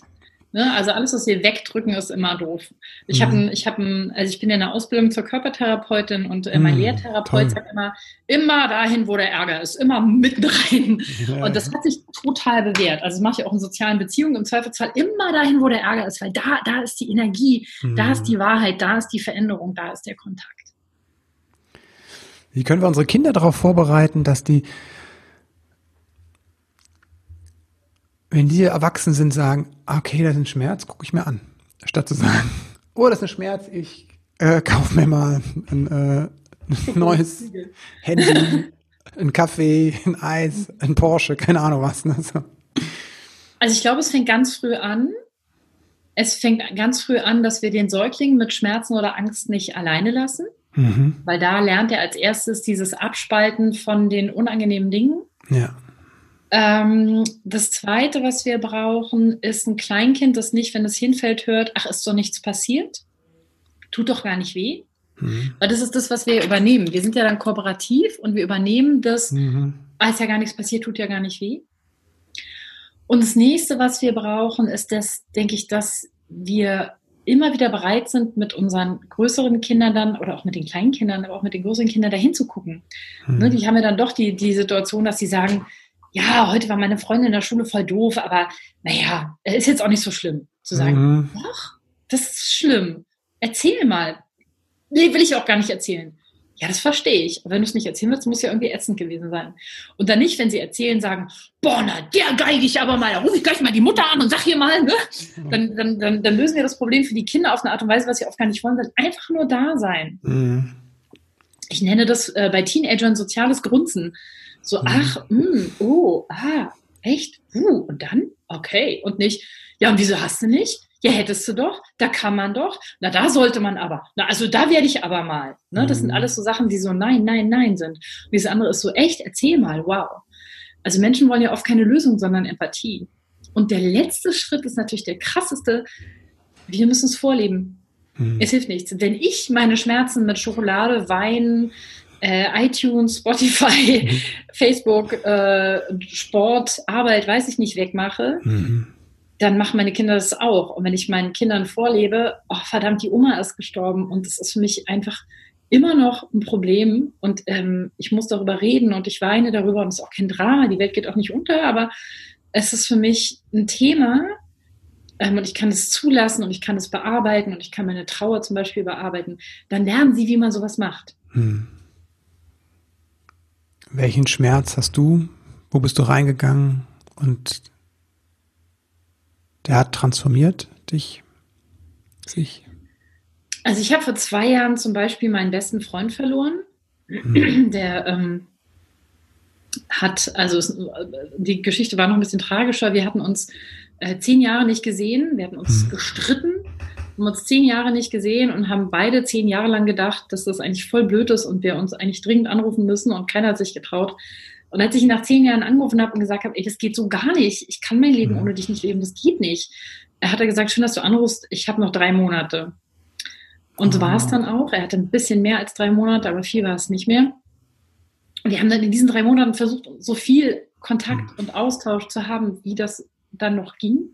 Ne? Also alles, was wir wegdrücken, ist immer doof. Ich mhm. habe, ich habe, also ich bin ja in der Ausbildung zur Körpertherapeutin und äh, mein mhm, Lehrtherapeut toll. sagt immer, immer dahin, wo der Ärger ist, immer mitten rein. [LAUGHS] Ja. Und das hat sich total bewährt. Also das mache ich auch in sozialen Beziehungen im Zweifelsfall immer dahin, wo der Ärger ist, weil da, da ist die Energie, mhm. da ist die Wahrheit, da ist die Veränderung, da ist der Kontakt. Wie können wir unsere Kinder darauf vorbereiten, dass die wenn die erwachsen sind, sagen, okay, das ist ein Schmerz, gucke ich mir an. Statt zu sagen, oh, das ist ein Schmerz, ich äh, kauf mir mal ein äh, neues Handy, ein Kaffee, ein Eis, ein Porsche, keine Ahnung was. Ne? So. Also ich glaube, es fängt ganz früh an. Es fängt ganz früh an, dass wir den Säugling mit Schmerzen oder Angst nicht alleine lassen, mhm. weil da lernt er als erstes dieses Abspalten von den unangenehmen Dingen. Ja. Ähm, das Zweite, was wir brauchen, ist ein Kleinkind, das nicht, wenn es hinfällt, hört, ach, ist doch nichts passiert, tut doch gar nicht weh. Mhm. Weil das ist das, was wir übernehmen. Wir sind ja dann kooperativ und wir übernehmen das, mhm. als ja gar nichts passiert, tut ja gar nicht weh. Und das nächste, was wir brauchen, ist das, denke ich, dass wir immer wieder bereit sind, mit unseren größeren Kindern dann oder auch mit den kleinen Kindern, aber auch mit den größeren Kindern dahin zu gucken. Mhm. Ne, die haben ja dann doch die, die Situation, dass sie sagen, ja, heute war meine Freundin in der Schule voll doof, aber naja, ist jetzt auch nicht so schlimm. Zu sagen, mhm. doch, das ist schlimm. Erzähl mal. Nee, will ich auch gar nicht erzählen. Ja, das verstehe ich. Aber wenn du es nicht erzählen willst, muss ja irgendwie ätzend gewesen sein. Und dann nicht, wenn sie erzählen, sagen, boah, na, der geige ich aber mal, da rufe ich gleich mal die Mutter an und sag hier mal, ne? Dann, dann, dann, dann lösen wir das Problem für die Kinder auf eine Art und Weise, was sie oft gar nicht wollen, dann einfach nur da sein. Mhm. Ich nenne das äh, bei Teenagern soziales Grunzen. So, mhm. ach, mh, hm, oh, ah, echt? Uh, und dann? Okay. Und nicht, ja, und wieso hast du nicht? Ja, hättest du doch, da kann man doch, na, da sollte man aber, na, also da werde ich aber mal. Ne? Das sind mhm. alles so Sachen, die so nein, nein, nein sind. Und dieses andere ist so echt, erzähl mal, wow. Also Menschen wollen ja oft keine Lösung, sondern Empathie. Und der letzte Schritt ist natürlich der krasseste. Wir müssen es vorleben. Mhm. Es hilft nichts. Wenn ich meine Schmerzen mit Schokolade, Wein, äh, iTunes, Spotify, mhm. [LAUGHS] Facebook, äh, Sport, Arbeit, weiß ich nicht, wegmache, mhm. dann machen meine Kinder das auch. Und wenn ich meinen Kindern vorlebe, oh verdammt, die Oma ist gestorben und das ist für mich einfach immer noch ein Problem und ähm, ich muss darüber reden und ich weine darüber und es ist auch kein Drama, die Welt geht auch nicht unter, aber es ist für mich ein Thema ähm, und ich kann es zulassen und ich kann es bearbeiten und ich kann meine Trauer zum Beispiel bearbeiten. Dann lernen sie, wie man sowas macht. Hm. Welchen Schmerz hast du? Wo bist du reingegangen? Und der hat transformiert dich, sich? Also ich habe vor zwei Jahren zum Beispiel meinen besten Freund verloren. Mhm. Der ähm, hat, also es, die Geschichte war noch ein bisschen tragischer. Wir hatten uns äh, zehn Jahre nicht gesehen. Wir hatten uns mhm. gestritten haben uns zehn Jahre nicht gesehen und haben beide zehn Jahre lang gedacht, dass das eigentlich voll blöd ist und wir uns eigentlich dringend anrufen müssen und keiner hat sich getraut. Und als ich ihn nach zehn Jahren angerufen habe und gesagt habe, ey, das geht so gar nicht, ich kann mein Leben ohne dich nicht leben, das geht nicht. Er hat gesagt, schön, dass du anrufst, ich habe noch drei Monate. Und so war es dann auch. Er hatte ein bisschen mehr als drei Monate, aber viel war es nicht mehr. Und wir haben dann in diesen drei Monaten versucht, so viel Kontakt und Austausch zu haben, wie das dann noch ging.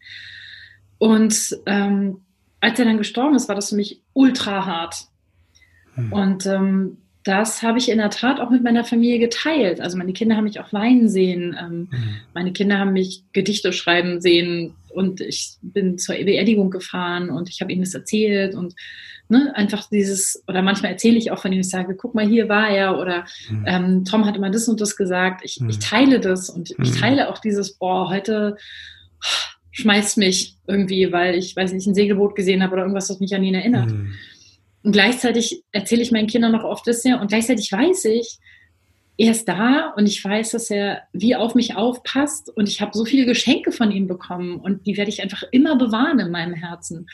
Und ähm, als er dann gestorben ist, war das für mich ultra hart. Mhm. Und ähm, das habe ich in der Tat auch mit meiner Familie geteilt. Also meine Kinder haben mich auch weinen sehen. Ähm, mhm. Meine Kinder haben mich Gedichte schreiben sehen und ich bin zur Beerdigung gefahren und ich habe ihnen das erzählt und ne, einfach dieses, oder manchmal erzähle ich auch von ihnen, ich sage, guck mal, hier war er oder mhm. ähm, Tom hat immer das und das gesagt. Ich, ich mhm. teile das und ich mhm. teile auch dieses, boah, heute schmeißt mich irgendwie, weil ich, weiß nicht, ein Segelboot gesehen habe oder irgendwas, was mich an ihn erinnert. Mhm. Und gleichzeitig erzähle ich meinen Kindern noch oft das ja und gleichzeitig weiß ich, er ist da und ich weiß, dass er wie auf mich aufpasst und ich habe so viele Geschenke von ihm bekommen und die werde ich einfach immer bewahren in meinem Herzen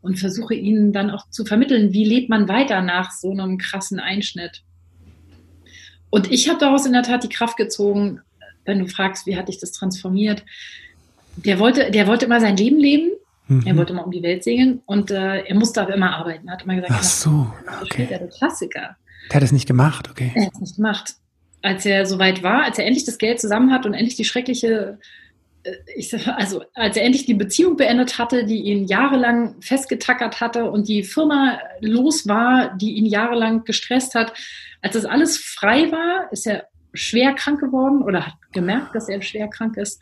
und versuche ihnen dann auch zu vermitteln, wie lebt man weiter nach so einem krassen Einschnitt. Und ich habe daraus in der Tat die Kraft gezogen, wenn du fragst, wie hat dich das transformiert, der wollte, der wollte immer sein Leben leben. Mhm. Er wollte immer um die Welt segeln und äh, er musste aber immer arbeiten. Er hat immer gesagt, Ach so, okay. Der Klassiker. Der hat es nicht gemacht, okay. Er hat es nicht gemacht. Als er soweit war, als er endlich das Geld zusammen hat und endlich die schreckliche, äh, ich sag, also als er endlich die Beziehung beendet hatte, die ihn jahrelang festgetackert hatte und die Firma los war, die ihn jahrelang gestresst hat, als das alles frei war, ist er schwer krank geworden oder hat gemerkt, dass er schwer krank ist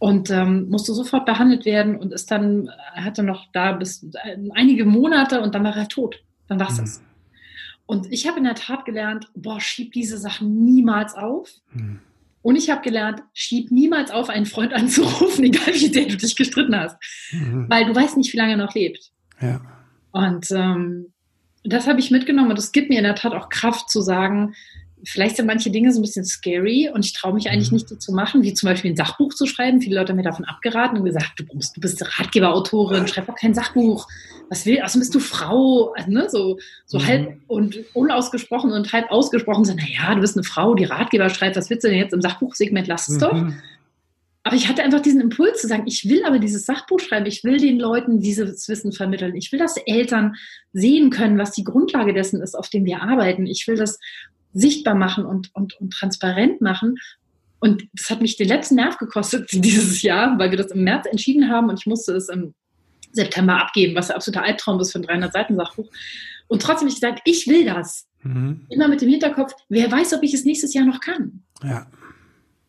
und ähm, musste sofort behandelt werden und ist dann, er hatte noch da bis äh, einige Monate und dann war er tot. Dann war es mhm. das. Und ich habe in der Tat gelernt, boah, schieb diese Sachen niemals auf. Mhm. Und ich habe gelernt, schieb niemals auf, einen Freund [LAUGHS] anzurufen, egal wie sehr du dich gestritten hast. Mhm. Weil du weißt nicht, wie lange er noch lebt. Ja. Und ähm, das habe ich mitgenommen und es gibt mir in der Tat auch Kraft zu sagen, vielleicht sind manche Dinge so ein bisschen scary und ich traue mich eigentlich mhm. nicht, die zu machen, wie zum Beispiel ein Sachbuch zu schreiben. Viele Leute haben mir davon abgeraten und gesagt, du bist, du bist Ratgeberautorin, schreib doch kein Sachbuch. Was will, also bist du Frau, also, ne, so, so mhm. halb und unausgesprochen und halb ausgesprochen so, naja, du bist eine Frau, die Ratgeber schreibt, was willst du denn jetzt im Sachbuchsegment? Lass es mhm. doch. Aber ich hatte einfach diesen Impuls zu sagen, ich will aber dieses Sachbuch schreiben, ich will den Leuten dieses Wissen vermitteln, ich will, dass Eltern sehen können, was die Grundlage dessen ist, auf dem wir arbeiten. Ich will das sichtbar machen und, und, und transparent machen. Und das hat mich den letzten Nerv gekostet [LAUGHS] dieses Jahr, weil wir das im März entschieden haben und ich musste es im September abgeben, was ein absoluter Albtraum ist für ein 300 Seiten Sachbuch. Und trotzdem habe ich gesagt, ich will das. Mhm. Immer mit dem Hinterkopf, wer weiß, ob ich es nächstes Jahr noch kann. Ja.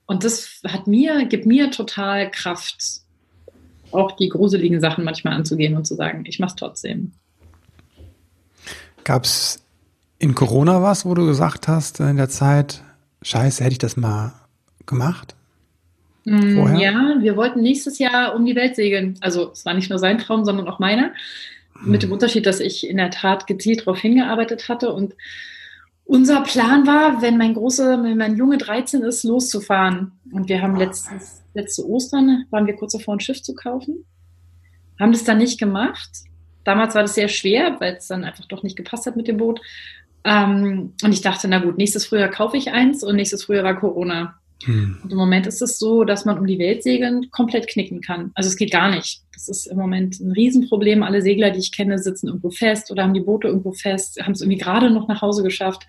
Und das hat mir, gibt mir total Kraft, auch die gruseligen Sachen manchmal anzugehen und zu sagen, ich mache es trotzdem. Gab es in Corona was, wo du gesagt hast, in der Zeit, scheiße, hätte ich das mal gemacht? Mm, Vorher? Ja, wir wollten nächstes Jahr um die Welt segeln. Also es war nicht nur sein Traum, sondern auch meiner. Mit dem hm. Unterschied, dass ich in der Tat gezielt darauf hingearbeitet hatte und unser Plan war, wenn mein großer, wenn mein Junge 13 ist, loszufahren. Und wir haben letztes, letzte Ostern, waren wir kurz davor, ein Schiff zu kaufen. Haben das dann nicht gemacht. Damals war das sehr schwer, weil es dann einfach doch nicht gepasst hat mit dem Boot. Ähm, und ich dachte, na gut, nächstes Frühjahr kaufe ich eins und nächstes Frühjahr war Corona. Hm. Und im Moment ist es so, dass man um die Welt segeln komplett knicken kann. Also es geht gar nicht. Das ist im Moment ein Riesenproblem. Alle Segler, die ich kenne, sitzen irgendwo fest oder haben die Boote irgendwo fest, haben es irgendwie gerade noch nach Hause geschafft.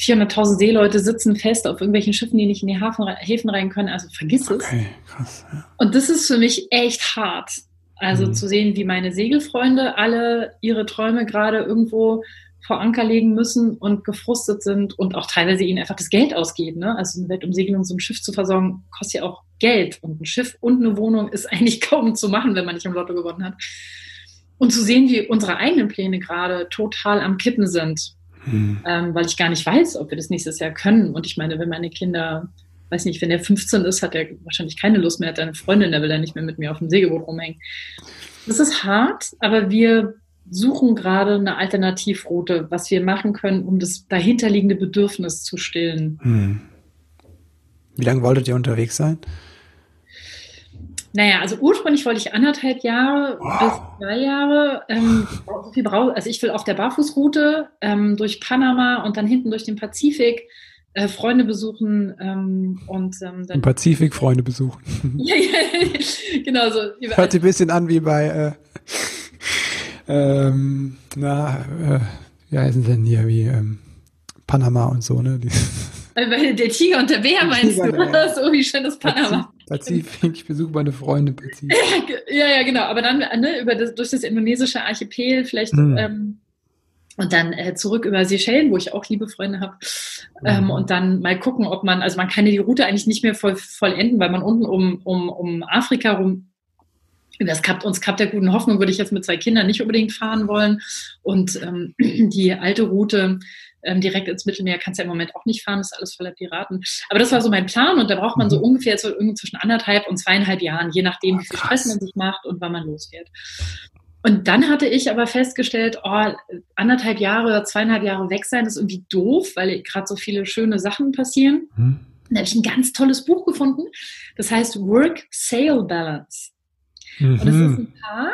400.000 Seeleute sitzen fest auf irgendwelchen Schiffen, die nicht in die Hafen, Häfen rein können. Also vergiss okay, es. Krass, ja. Und das ist für mich echt hart. Also mhm. zu sehen, wie meine Segelfreunde alle ihre Träume gerade irgendwo vor Anker legen müssen und gefrustet sind und auch teilweise ihnen einfach das Geld ausgeben. Ne? Also eine Weltumsegelung, so ein Schiff zu versorgen, kostet ja auch Geld. Und ein Schiff und eine Wohnung ist [LAUGHS] eigentlich kaum zu machen, wenn man nicht im Lotto gewonnen hat. Und zu sehen, wie unsere eigenen Pläne gerade total am Kippen sind, hm. ähm, weil ich gar nicht weiß, ob wir das nächstes Jahr können. Und ich meine, wenn meine Kinder, weiß nicht, wenn der 15 ist, hat er wahrscheinlich keine Lust mehr, hat eine Freundin, der will dann nicht mehr mit mir auf dem Segelboot rumhängen. Das ist hart, aber wir suchen gerade eine Alternativroute, was wir machen können, um das dahinterliegende Bedürfnis zu stillen. Hm. Wie lange wolltet ihr unterwegs sein? Naja, also ursprünglich wollte ich anderthalb Jahre wow. bis zwei Jahre. Ähm, also ich will auf der Barfußroute ähm, durch Panama und dann hinten durch den Pazifik äh, Freunde besuchen ähm, und ähm, dann. Im Pazifik Freunde besuchen. [LAUGHS] ja, ja, genau so. Hört sich ein bisschen an wie bei äh, ähm, na, äh, wie heißen sie denn hier, wie ähm, Panama und so, ne? Die, äh, der Tiger und der Bär meinst Tiger, du? Ja. [LAUGHS] so wie schön das Panama. Pazifik, ich besuche meine Freunde Pazifik. [LAUGHS] ja, ja, genau. Aber dann ne, über das, durch das indonesische Archipel vielleicht hm. ähm, und dann äh, zurück über Seychellen, wo ich auch liebe Freunde habe. Ähm, mhm. Und dann mal gucken, ob man, also man kann ja die Route eigentlich nicht mehr voll, vollenden, weil man unten um, um, um Afrika rum das Kap, uns Kap der guten Hoffnung würde ich jetzt mit zwei Kindern nicht unbedingt fahren wollen. Und ähm, [CLEARS THROAT] die alte Route ähm, direkt ins Mittelmeer kannst du ja im Moment auch nicht fahren, das ist alles voller Piraten. Aber das war so mein Plan und da braucht man so mhm. ungefähr so zwischen anderthalb und zweieinhalb Jahren, je nachdem, wie viel Stress man sich macht und wann man losfährt. Und dann hatte ich aber festgestellt, oh, anderthalb Jahre oder zweieinhalb Jahre weg sein, ist irgendwie doof, weil gerade so viele schöne Sachen passieren. Hm. Da habe ich ein ganz tolles Buch gefunden. Das heißt Work-Sale Balance. Mhm. Und es ist ein Paar,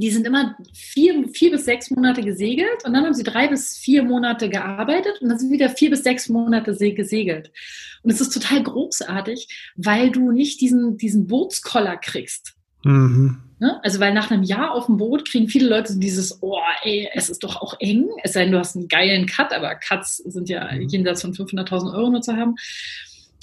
die sind immer vier, vier bis sechs Monate gesegelt und dann haben sie drei bis vier Monate gearbeitet und dann sind wieder vier bis sechs Monate gesegelt. Und es ist total großartig, weil du nicht diesen, diesen Bootskoller kriegst. Mhm. Ne? Also, weil nach einem Jahr auf dem Boot kriegen viele Leute dieses, oh, ey, es ist doch auch eng. Es sei denn, du hast einen geilen Cut, aber Cuts sind ja mhm. jenseits von 500.000 Euro nur zu haben.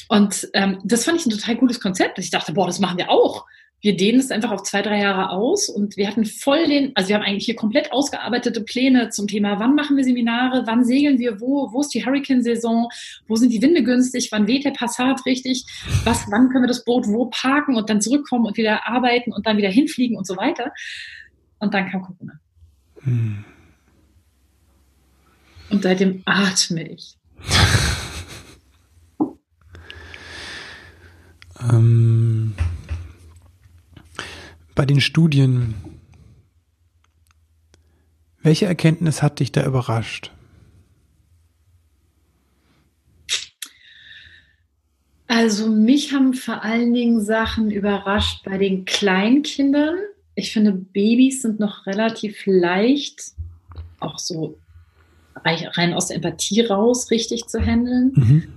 Und ähm, das fand ich ein total cooles Konzept. Ich dachte, boah, das machen wir auch wir dehnen es einfach auf zwei, drei Jahre aus und wir hatten voll den, also wir haben eigentlich hier komplett ausgearbeitete Pläne zum Thema, wann machen wir Seminare, wann segeln wir wo, wo ist die Hurricane-Saison, wo sind die Winde günstig, wann weht der Passat richtig, was, wann können wir das Boot wo parken und dann zurückkommen und wieder arbeiten und dann wieder hinfliegen und so weiter. Und dann kam Corona. Hm. Und seitdem atme ich. [LAUGHS] ähm bei den Studien, Welche Erkenntnis hat dich da überrascht? Also mich haben vor allen Dingen Sachen überrascht bei den Kleinkindern. Ich finde, Babys sind noch relativ leicht, auch so rein aus der Empathie raus, richtig zu handeln. Mhm.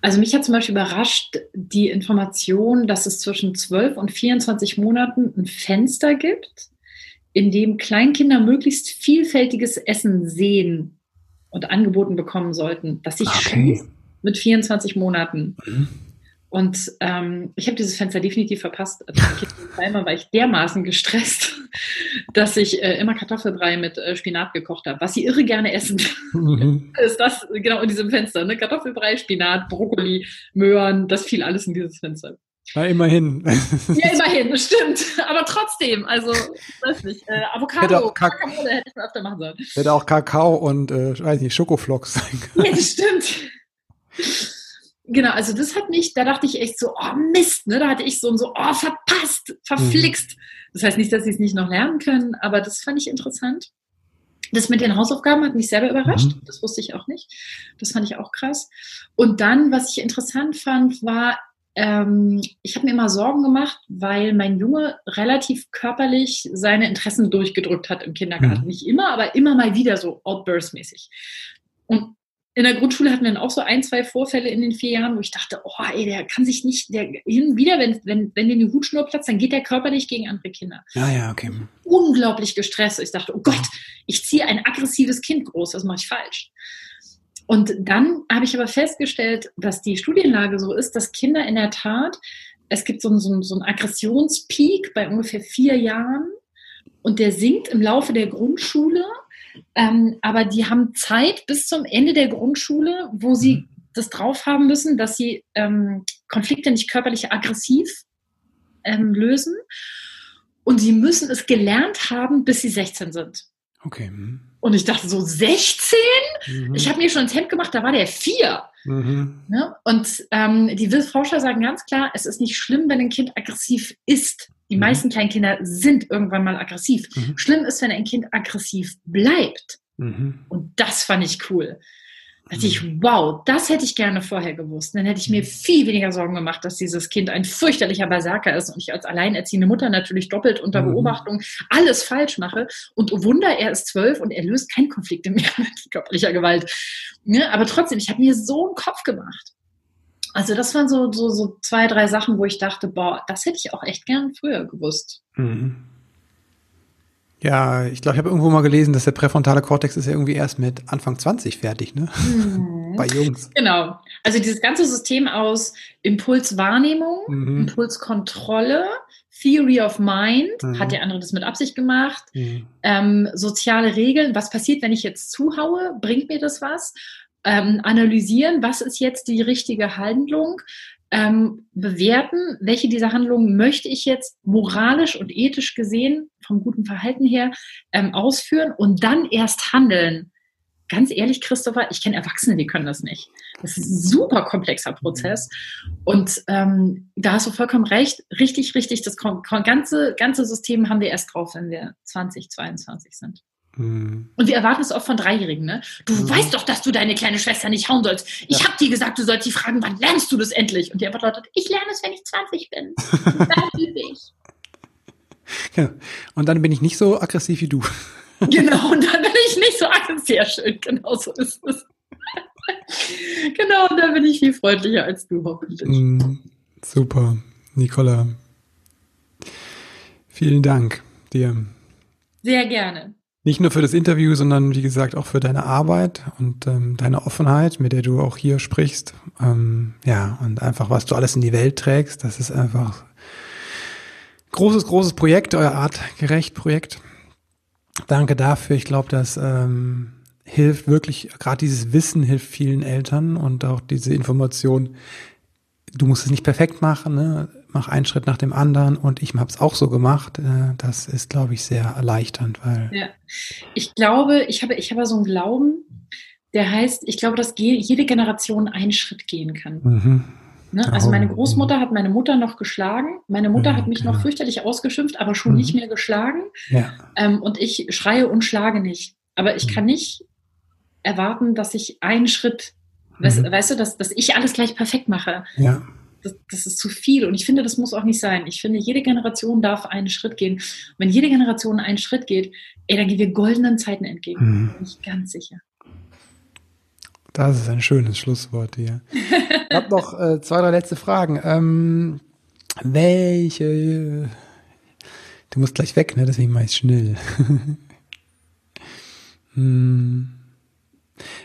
Also mich hat zum Beispiel überrascht die Information, dass es zwischen 12 und 24 Monaten ein Fenster gibt, in dem Kleinkinder möglichst vielfältiges Essen sehen und angeboten bekommen sollten, dass sich okay. schließt mit 24 Monaten. Mhm. Und ähm, ich habe dieses Fenster definitiv verpasst. Also einmal war ich dermaßen gestresst, [LAUGHS] dass ich äh, immer Kartoffelbrei mit äh, Spinat gekocht habe, was sie irre gerne essen. Mhm. [LAUGHS] ist das genau in diesem Fenster. Ne? Kartoffelbrei, Spinat, Brokkoli, Möhren, das fiel alles in dieses Fenster. Ja, immerhin. ja, immerhin, stimmt. Aber trotzdem, also, weiß nicht, äh, Avocado, Kakao hätte ich mal öfter machen sollen. Hätte auch Kakao und, äh, weiß nicht, Schokoflocks sein können. Ja, das stimmt. Genau, also das hat mich, da dachte ich echt so, oh Mist, ne? Da hatte ich so und so, oh, verpasst, verflixt. Mhm. Das heißt nicht, dass sie es nicht noch lernen können, aber das fand ich interessant. Das mit den Hausaufgaben hat mich selber überrascht. Mhm. Das wusste ich auch nicht. Das fand ich auch krass. Und dann, was ich interessant fand, war, ähm, ich habe mir immer Sorgen gemacht, weil mein Junge relativ körperlich seine Interessen durchgedrückt hat im Kindergarten. Mhm. Nicht immer, aber immer mal wieder so outburst-mäßig. Und in der Grundschule hatten wir dann auch so ein, zwei Vorfälle in den vier Jahren, wo ich dachte, oh, ey, der kann sich nicht, der hin wieder, wenn, wenn, wenn den Hutschnur platzt, dann geht der Körper nicht gegen andere Kinder. Ja, ja, okay. Unglaublich gestresst. Ich dachte, oh Gott, ich ziehe ein aggressives Kind groß, das mache ich falsch. Und dann habe ich aber festgestellt, dass die Studienlage so ist, dass Kinder in der Tat, es gibt so einen, so einen, so einen Aggressionspeak bei ungefähr vier Jahren und der sinkt im Laufe der Grundschule ähm, aber die haben Zeit bis zum Ende der Grundschule, wo sie mhm. das drauf haben müssen, dass sie ähm, Konflikte nicht körperlich aggressiv ähm, lösen. Und sie müssen es gelernt haben, bis sie 16 sind. Okay. Mhm. Und ich dachte so, 16? Mhm. Ich habe mir schon ins Hemd gemacht, da war der 4. Mhm. Ne? Und ähm, die Forscher sagen ganz klar, es ist nicht schlimm, wenn ein Kind aggressiv ist. Die mhm. meisten Kleinkinder sind irgendwann mal aggressiv. Mhm. Schlimm ist, wenn ein Kind aggressiv bleibt. Mhm. Und das fand ich cool. Da dachte ich, mhm. wow, das hätte ich gerne vorher gewusst. Dann hätte ich mir mhm. viel weniger Sorgen gemacht, dass dieses Kind ein fürchterlicher Berserker ist und ich als alleinerziehende Mutter natürlich doppelt unter mhm. Beobachtung alles falsch mache. Und oh Wunder, er ist zwölf und er löst keinen Konflikt mehr [LAUGHS] mit körperlicher Gewalt. Ja, aber trotzdem, ich habe mir so einen Kopf gemacht. Also das waren so, so, so zwei, drei Sachen, wo ich dachte, boah, das hätte ich auch echt gern früher gewusst. Mhm. Ja, ich glaube, ich habe irgendwo mal gelesen, dass der präfrontale Kortex ist ja irgendwie erst mit Anfang 20 fertig, ne? Mhm. [LAUGHS] Bei Jungs. Genau. Also dieses ganze System aus Impulswahrnehmung, mhm. Impulskontrolle, Theory of Mind, mhm. hat der andere das mit Absicht gemacht, mhm. ähm, soziale Regeln, was passiert, wenn ich jetzt zuhaue, bringt mir das was? Ähm, analysieren, was ist jetzt die richtige Handlung, ähm, bewerten, welche dieser Handlungen möchte ich jetzt moralisch und ethisch gesehen vom guten Verhalten her ähm, ausführen und dann erst handeln. Ganz ehrlich, Christopher, ich kenne Erwachsene, die können das nicht. Das ist ein super komplexer Prozess. Und ähm, da hast du vollkommen recht. Richtig, richtig, das ganze, ganze System haben wir erst drauf, wenn wir 20, 22 sind. Mhm. Und wir erwarten es oft von Dreijährigen, ne? Du mhm. weißt doch, dass du deine kleine Schwester nicht hauen sollst. Ich ja. habe dir gesagt, du sollst sie fragen, wann lernst du das endlich? Und die Antwort lautet, ich lerne es, wenn ich 20 bin. [LAUGHS] dann übe ich. Ja. Und dann bin ich nicht so aggressiv wie du. [LAUGHS] genau, [LAUGHS] und dann bin ich nicht so aggressiv. Sehr schön, genau so ist es. genau, und dann bin ich viel freundlicher als du, hoffentlich. Mm, super. Nicola, vielen Dank dir. Sehr gerne. Nicht nur für das Interview, sondern wie gesagt auch für deine Arbeit und ähm, deine Offenheit, mit der du auch hier sprichst. Ähm, ja, und einfach, was du alles in die Welt trägst. Das ist einfach großes, großes Projekt, euer artgerecht Projekt. Danke dafür. Ich glaube, das ähm, hilft wirklich, gerade dieses Wissen hilft vielen Eltern und auch diese Information. Du musst es nicht perfekt machen, ne? Mach einen Schritt nach dem anderen und ich habe es auch so gemacht. Äh, das ist, glaube ich, sehr erleichternd, weil. Ja. Ich glaube, ich habe, ich habe so einen Glauben, der heißt, ich glaube, dass jede Generation einen Schritt gehen kann. Mhm. Ne? Also meine Großmutter hat meine Mutter noch geschlagen. Meine Mutter hat mich noch fürchterlich ausgeschimpft, aber schon mhm. nicht mehr geschlagen. Ja. Ähm, und ich schreie und schlage nicht. aber ich kann nicht erwarten, dass ich einen Schritt, mhm. weißt, weißt, du, dass, dass ich alles gleich perfekt mache. Ja. Das, das, ist zu viel und ich finde, das muss auch nicht sein. Ich finde, jede Generation darf einen Schritt gehen. Und wenn jede Generation einen Schritt geht, ey, dann gehen wir goldenen Zeiten entgegen. Mhm. Bin ich ganz sicher. Das ist ein schönes Schlusswort hier. ich habe noch äh, zwei, drei letzte Fragen. Ähm, welche? Du musst gleich weg, ne? Deswegen mache ich schnell. [LAUGHS] hm.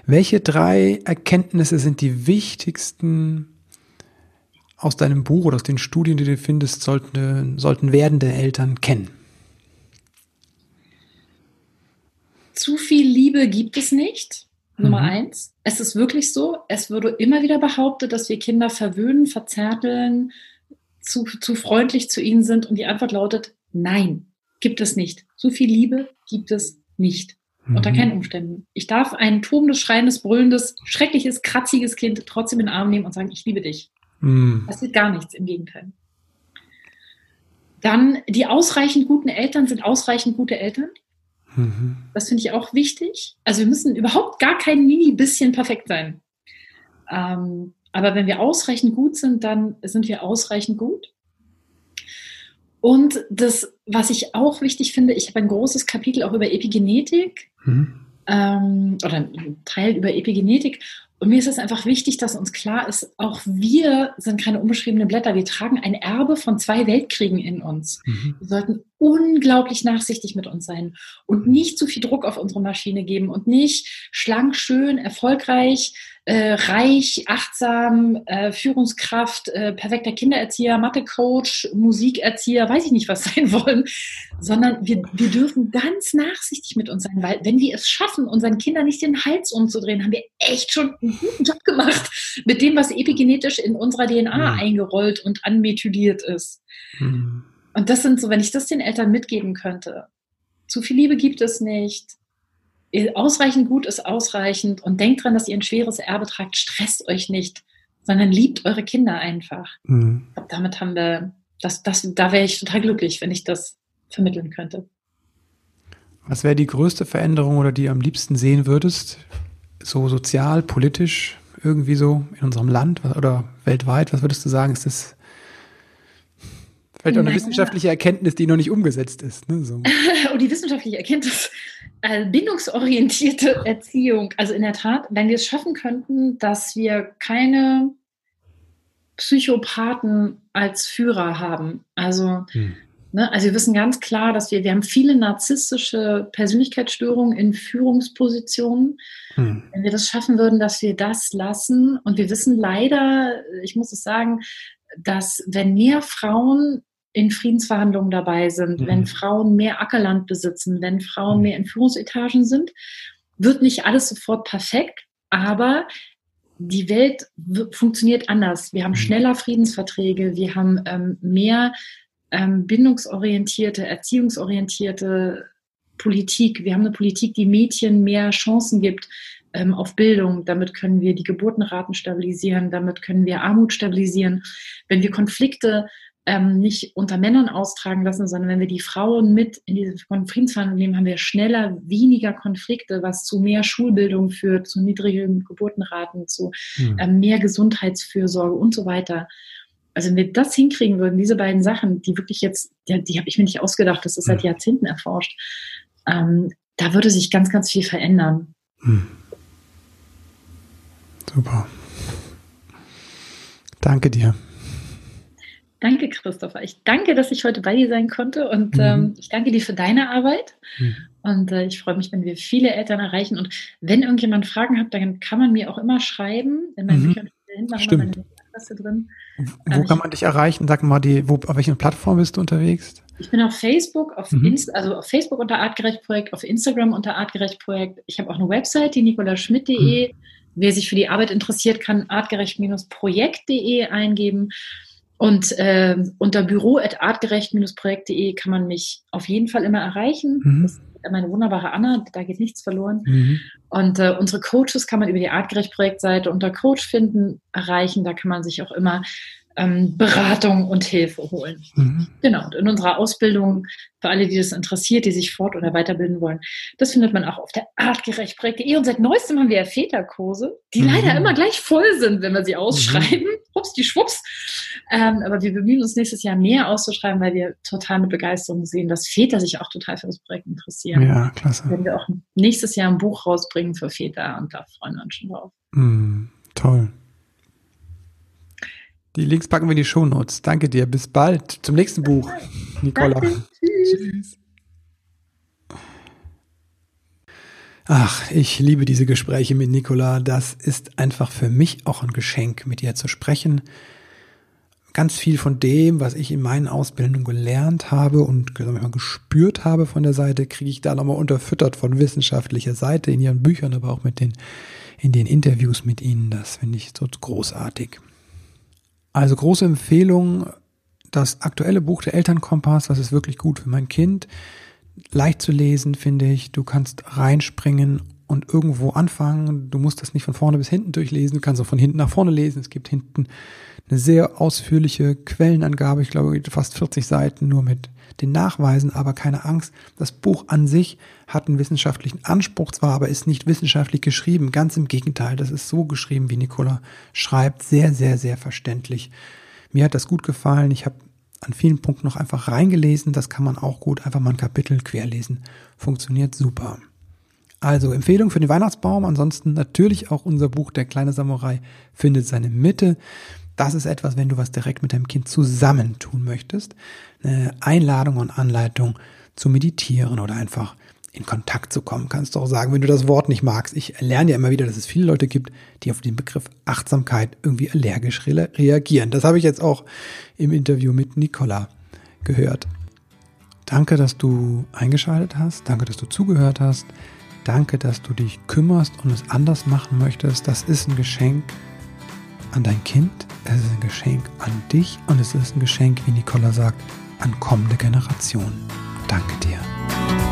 Welche drei Erkenntnisse sind die wichtigsten aus deinem Buch oder aus den Studien, die du findest, sollten, sollten werdende Eltern kennen? Zu viel Liebe gibt es nicht. Nummer mhm. eins. Es ist wirklich so. Es wurde immer wieder behauptet, dass wir Kinder verwöhnen, verzärteln, zu, zu freundlich zu ihnen sind. Und die Antwort lautet, nein, gibt es nicht. Zu viel Liebe gibt es nicht. Mhm. Unter keinen Umständen. Ich darf ein tobendes, schreiendes, brüllendes, schreckliches, kratziges Kind trotzdem in den Arm nehmen und sagen, ich liebe dich. Mhm. Das wird gar nichts, im Gegenteil. Dann, die ausreichend guten Eltern sind ausreichend gute Eltern. Mhm. Das finde ich auch wichtig. Also wir müssen überhaupt gar kein mini bisschen perfekt sein. Ähm, aber wenn wir ausreichend gut sind, dann sind wir ausreichend gut. Und das, was ich auch wichtig finde, ich habe ein großes Kapitel auch über Epigenetik mhm. ähm, oder ein Teil über Epigenetik. Und mir ist es einfach wichtig, dass uns klar ist, auch wir sind keine unbeschriebenen Blätter. Wir tragen ein Erbe von zwei Weltkriegen in uns. Mhm. Wir sollten unglaublich nachsichtig mit uns sein und nicht zu viel Druck auf unsere Maschine geben und nicht schlank, schön, erfolgreich äh, reich, achtsam, äh, Führungskraft, äh, perfekter Kindererzieher, Mathecoach, Musikerzieher, weiß ich nicht, was [LAUGHS] sein wollen, sondern wir, wir dürfen ganz nachsichtig mit uns sein, weil wenn wir es schaffen, unseren Kindern nicht den Hals umzudrehen, haben wir echt schon einen guten Job gemacht mit dem, was epigenetisch in unserer DNA mhm. eingerollt und anmethyliert ist. Mhm. Und das sind so, wenn ich das den Eltern mitgeben könnte. Zu viel Liebe gibt es nicht ausreichend gut ist ausreichend und denkt dran, dass ihr ein schweres Erbe tragt. Stresst euch nicht, sondern liebt eure Kinder einfach. Mhm. Glaub, damit haben wir, das, das, da wäre ich total glücklich, wenn ich das vermitteln könnte. Was wäre die größte Veränderung oder die du am liebsten sehen würdest? So sozial, politisch, irgendwie so in unserem Land oder weltweit? Was würdest du sagen, ist das Vielleicht auch eine wissenschaftliche Erkenntnis, die noch nicht umgesetzt ist. Ne? So. [LAUGHS] oh, die wissenschaftliche Erkenntnis. Also bindungsorientierte Erziehung. Also in der Tat, wenn wir es schaffen könnten, dass wir keine Psychopathen als Führer haben. Also, hm. ne, also wir wissen ganz klar, dass wir, wir haben viele narzisstische Persönlichkeitsstörungen in Führungspositionen. Hm. Wenn wir das schaffen würden, dass wir das lassen. Und wir wissen leider, ich muss es sagen, dass wenn mehr Frauen in Friedensverhandlungen dabei sind, mhm. wenn Frauen mehr Ackerland besitzen, wenn Frauen mhm. mehr in Führungsetagen sind, wird nicht alles sofort perfekt, aber die Welt funktioniert anders. Wir haben mhm. schneller Friedensverträge, wir haben ähm, mehr ähm, bindungsorientierte, erziehungsorientierte Politik. Wir haben eine Politik, die Mädchen mehr Chancen gibt ähm, auf Bildung. Damit können wir die Geburtenraten stabilisieren, damit können wir Armut stabilisieren. Wenn wir Konflikte ähm, nicht unter Männern austragen lassen, sondern wenn wir die Frauen mit in diese Friedensverhandlungen nehmen, haben wir schneller weniger Konflikte, was zu mehr Schulbildung führt, zu niedrigen Geburtenraten, zu hm. ähm, mehr Gesundheitsfürsorge und so weiter. Also wenn wir das hinkriegen würden, diese beiden Sachen, die wirklich jetzt, die, die habe ich mir nicht ausgedacht, das ist seit hm. Jahrzehnten erforscht, ähm, da würde sich ganz, ganz viel verändern. Hm. Super. Danke dir. Danke, Christopher. Ich danke, dass ich heute bei dir sein konnte und mhm. ähm, ich danke dir für deine Arbeit. Mhm. Und äh, ich freue mich, wenn wir viele Eltern erreichen. Und wenn irgendjemand Fragen hat, dann kann man mir auch immer schreiben. In meinen mhm. Büchern Stimmt. Adresse drin. Wo ähm, kann man dich erreichen? Sag mal, die, wo, auf welchen Plattformen bist du unterwegs? Ich bin auf Facebook, auf mhm. Inst also auf Facebook unter Artgerecht Projekt, auf Instagram unter Artgerecht Projekt. Ich habe auch eine Website, die nicolaschmidt.de. Mhm. Wer sich für die Arbeit interessiert, kann artgerecht-projekt.de eingeben. Und äh, unter büro.artgerecht-projekt.de kann man mich auf jeden Fall immer erreichen. Mhm. Das ist meine wunderbare Anna, da geht nichts verloren. Mhm. Und äh, unsere Coaches kann man über die Artgerecht-Projektseite unter Coach finden, erreichen. Da kann man sich auch immer ähm, Beratung und Hilfe holen. Mhm. Genau. Und in unserer Ausbildung, für alle, die das interessiert, die sich fort- oder weiterbilden wollen, das findet man auch auf der artgerecht.de. Und seit neuestem haben wir ja Väterkurse, die mhm. leider immer gleich voll sind, wenn wir sie ausschreiben. Mhm. Ups, die schwupps. Ähm, aber wir bemühen uns nächstes Jahr mehr auszuschreiben, weil wir total mit Begeisterung sehen, dass Väter sich auch total für das Projekt interessieren. Ja, klasse. Wenn wir auch nächstes Jahr ein Buch rausbringen für Väter und da freuen wir uns schon drauf. Mm, toll. Die Links packen wir in die Shownotes. Danke dir. Bis bald zum nächsten Buch, Nicola. Danke. Tschüss. Ach, ich liebe diese Gespräche mit Nicola. Das ist einfach für mich auch ein Geschenk, mit ihr zu sprechen. Ganz viel von dem, was ich in meinen Ausbildungen gelernt habe und gespürt habe von der Seite, kriege ich da nochmal unterfüttert von wissenschaftlicher Seite in ihren Büchern, aber auch mit den, in den Interviews mit ihnen. Das finde ich so großartig. Also große Empfehlung, das aktuelle Buch der Elternkompass, das ist wirklich gut für mein Kind. Leicht zu lesen, finde ich. Du kannst reinspringen und irgendwo anfangen. Du musst das nicht von vorne bis hinten durchlesen. Du kannst auch von hinten nach vorne lesen. Es gibt hinten eine sehr ausführliche Quellenangabe. Ich glaube, fast 40 Seiten nur mit den Nachweisen, aber keine Angst. Das Buch an sich hat einen wissenschaftlichen Anspruch zwar, aber ist nicht wissenschaftlich geschrieben. Ganz im Gegenteil, das ist so geschrieben, wie Nicola schreibt. Sehr, sehr, sehr verständlich. Mir hat das gut gefallen. Ich habe an vielen Punkten noch einfach reingelesen. Das kann man auch gut einfach mal ein Kapitel querlesen. Funktioniert super. Also Empfehlung für den Weihnachtsbaum. Ansonsten natürlich auch unser Buch Der kleine Samurai findet seine Mitte. Das ist etwas, wenn du was direkt mit deinem Kind zusammen tun möchtest. Eine Einladung und Anleitung zu meditieren oder einfach in Kontakt zu kommen. Kannst du auch sagen, wenn du das Wort nicht magst. Ich lerne ja immer wieder, dass es viele Leute gibt, die auf den Begriff Achtsamkeit irgendwie allergisch re reagieren. Das habe ich jetzt auch im Interview mit Nicola gehört. Danke, dass du eingeschaltet hast. Danke, dass du zugehört hast. Danke, dass du dich kümmerst und es anders machen möchtest. Das ist ein Geschenk an dein Kind, es ist ein Geschenk an dich und es ist ein Geschenk, wie Nicola sagt, an kommende Generationen. Danke dir.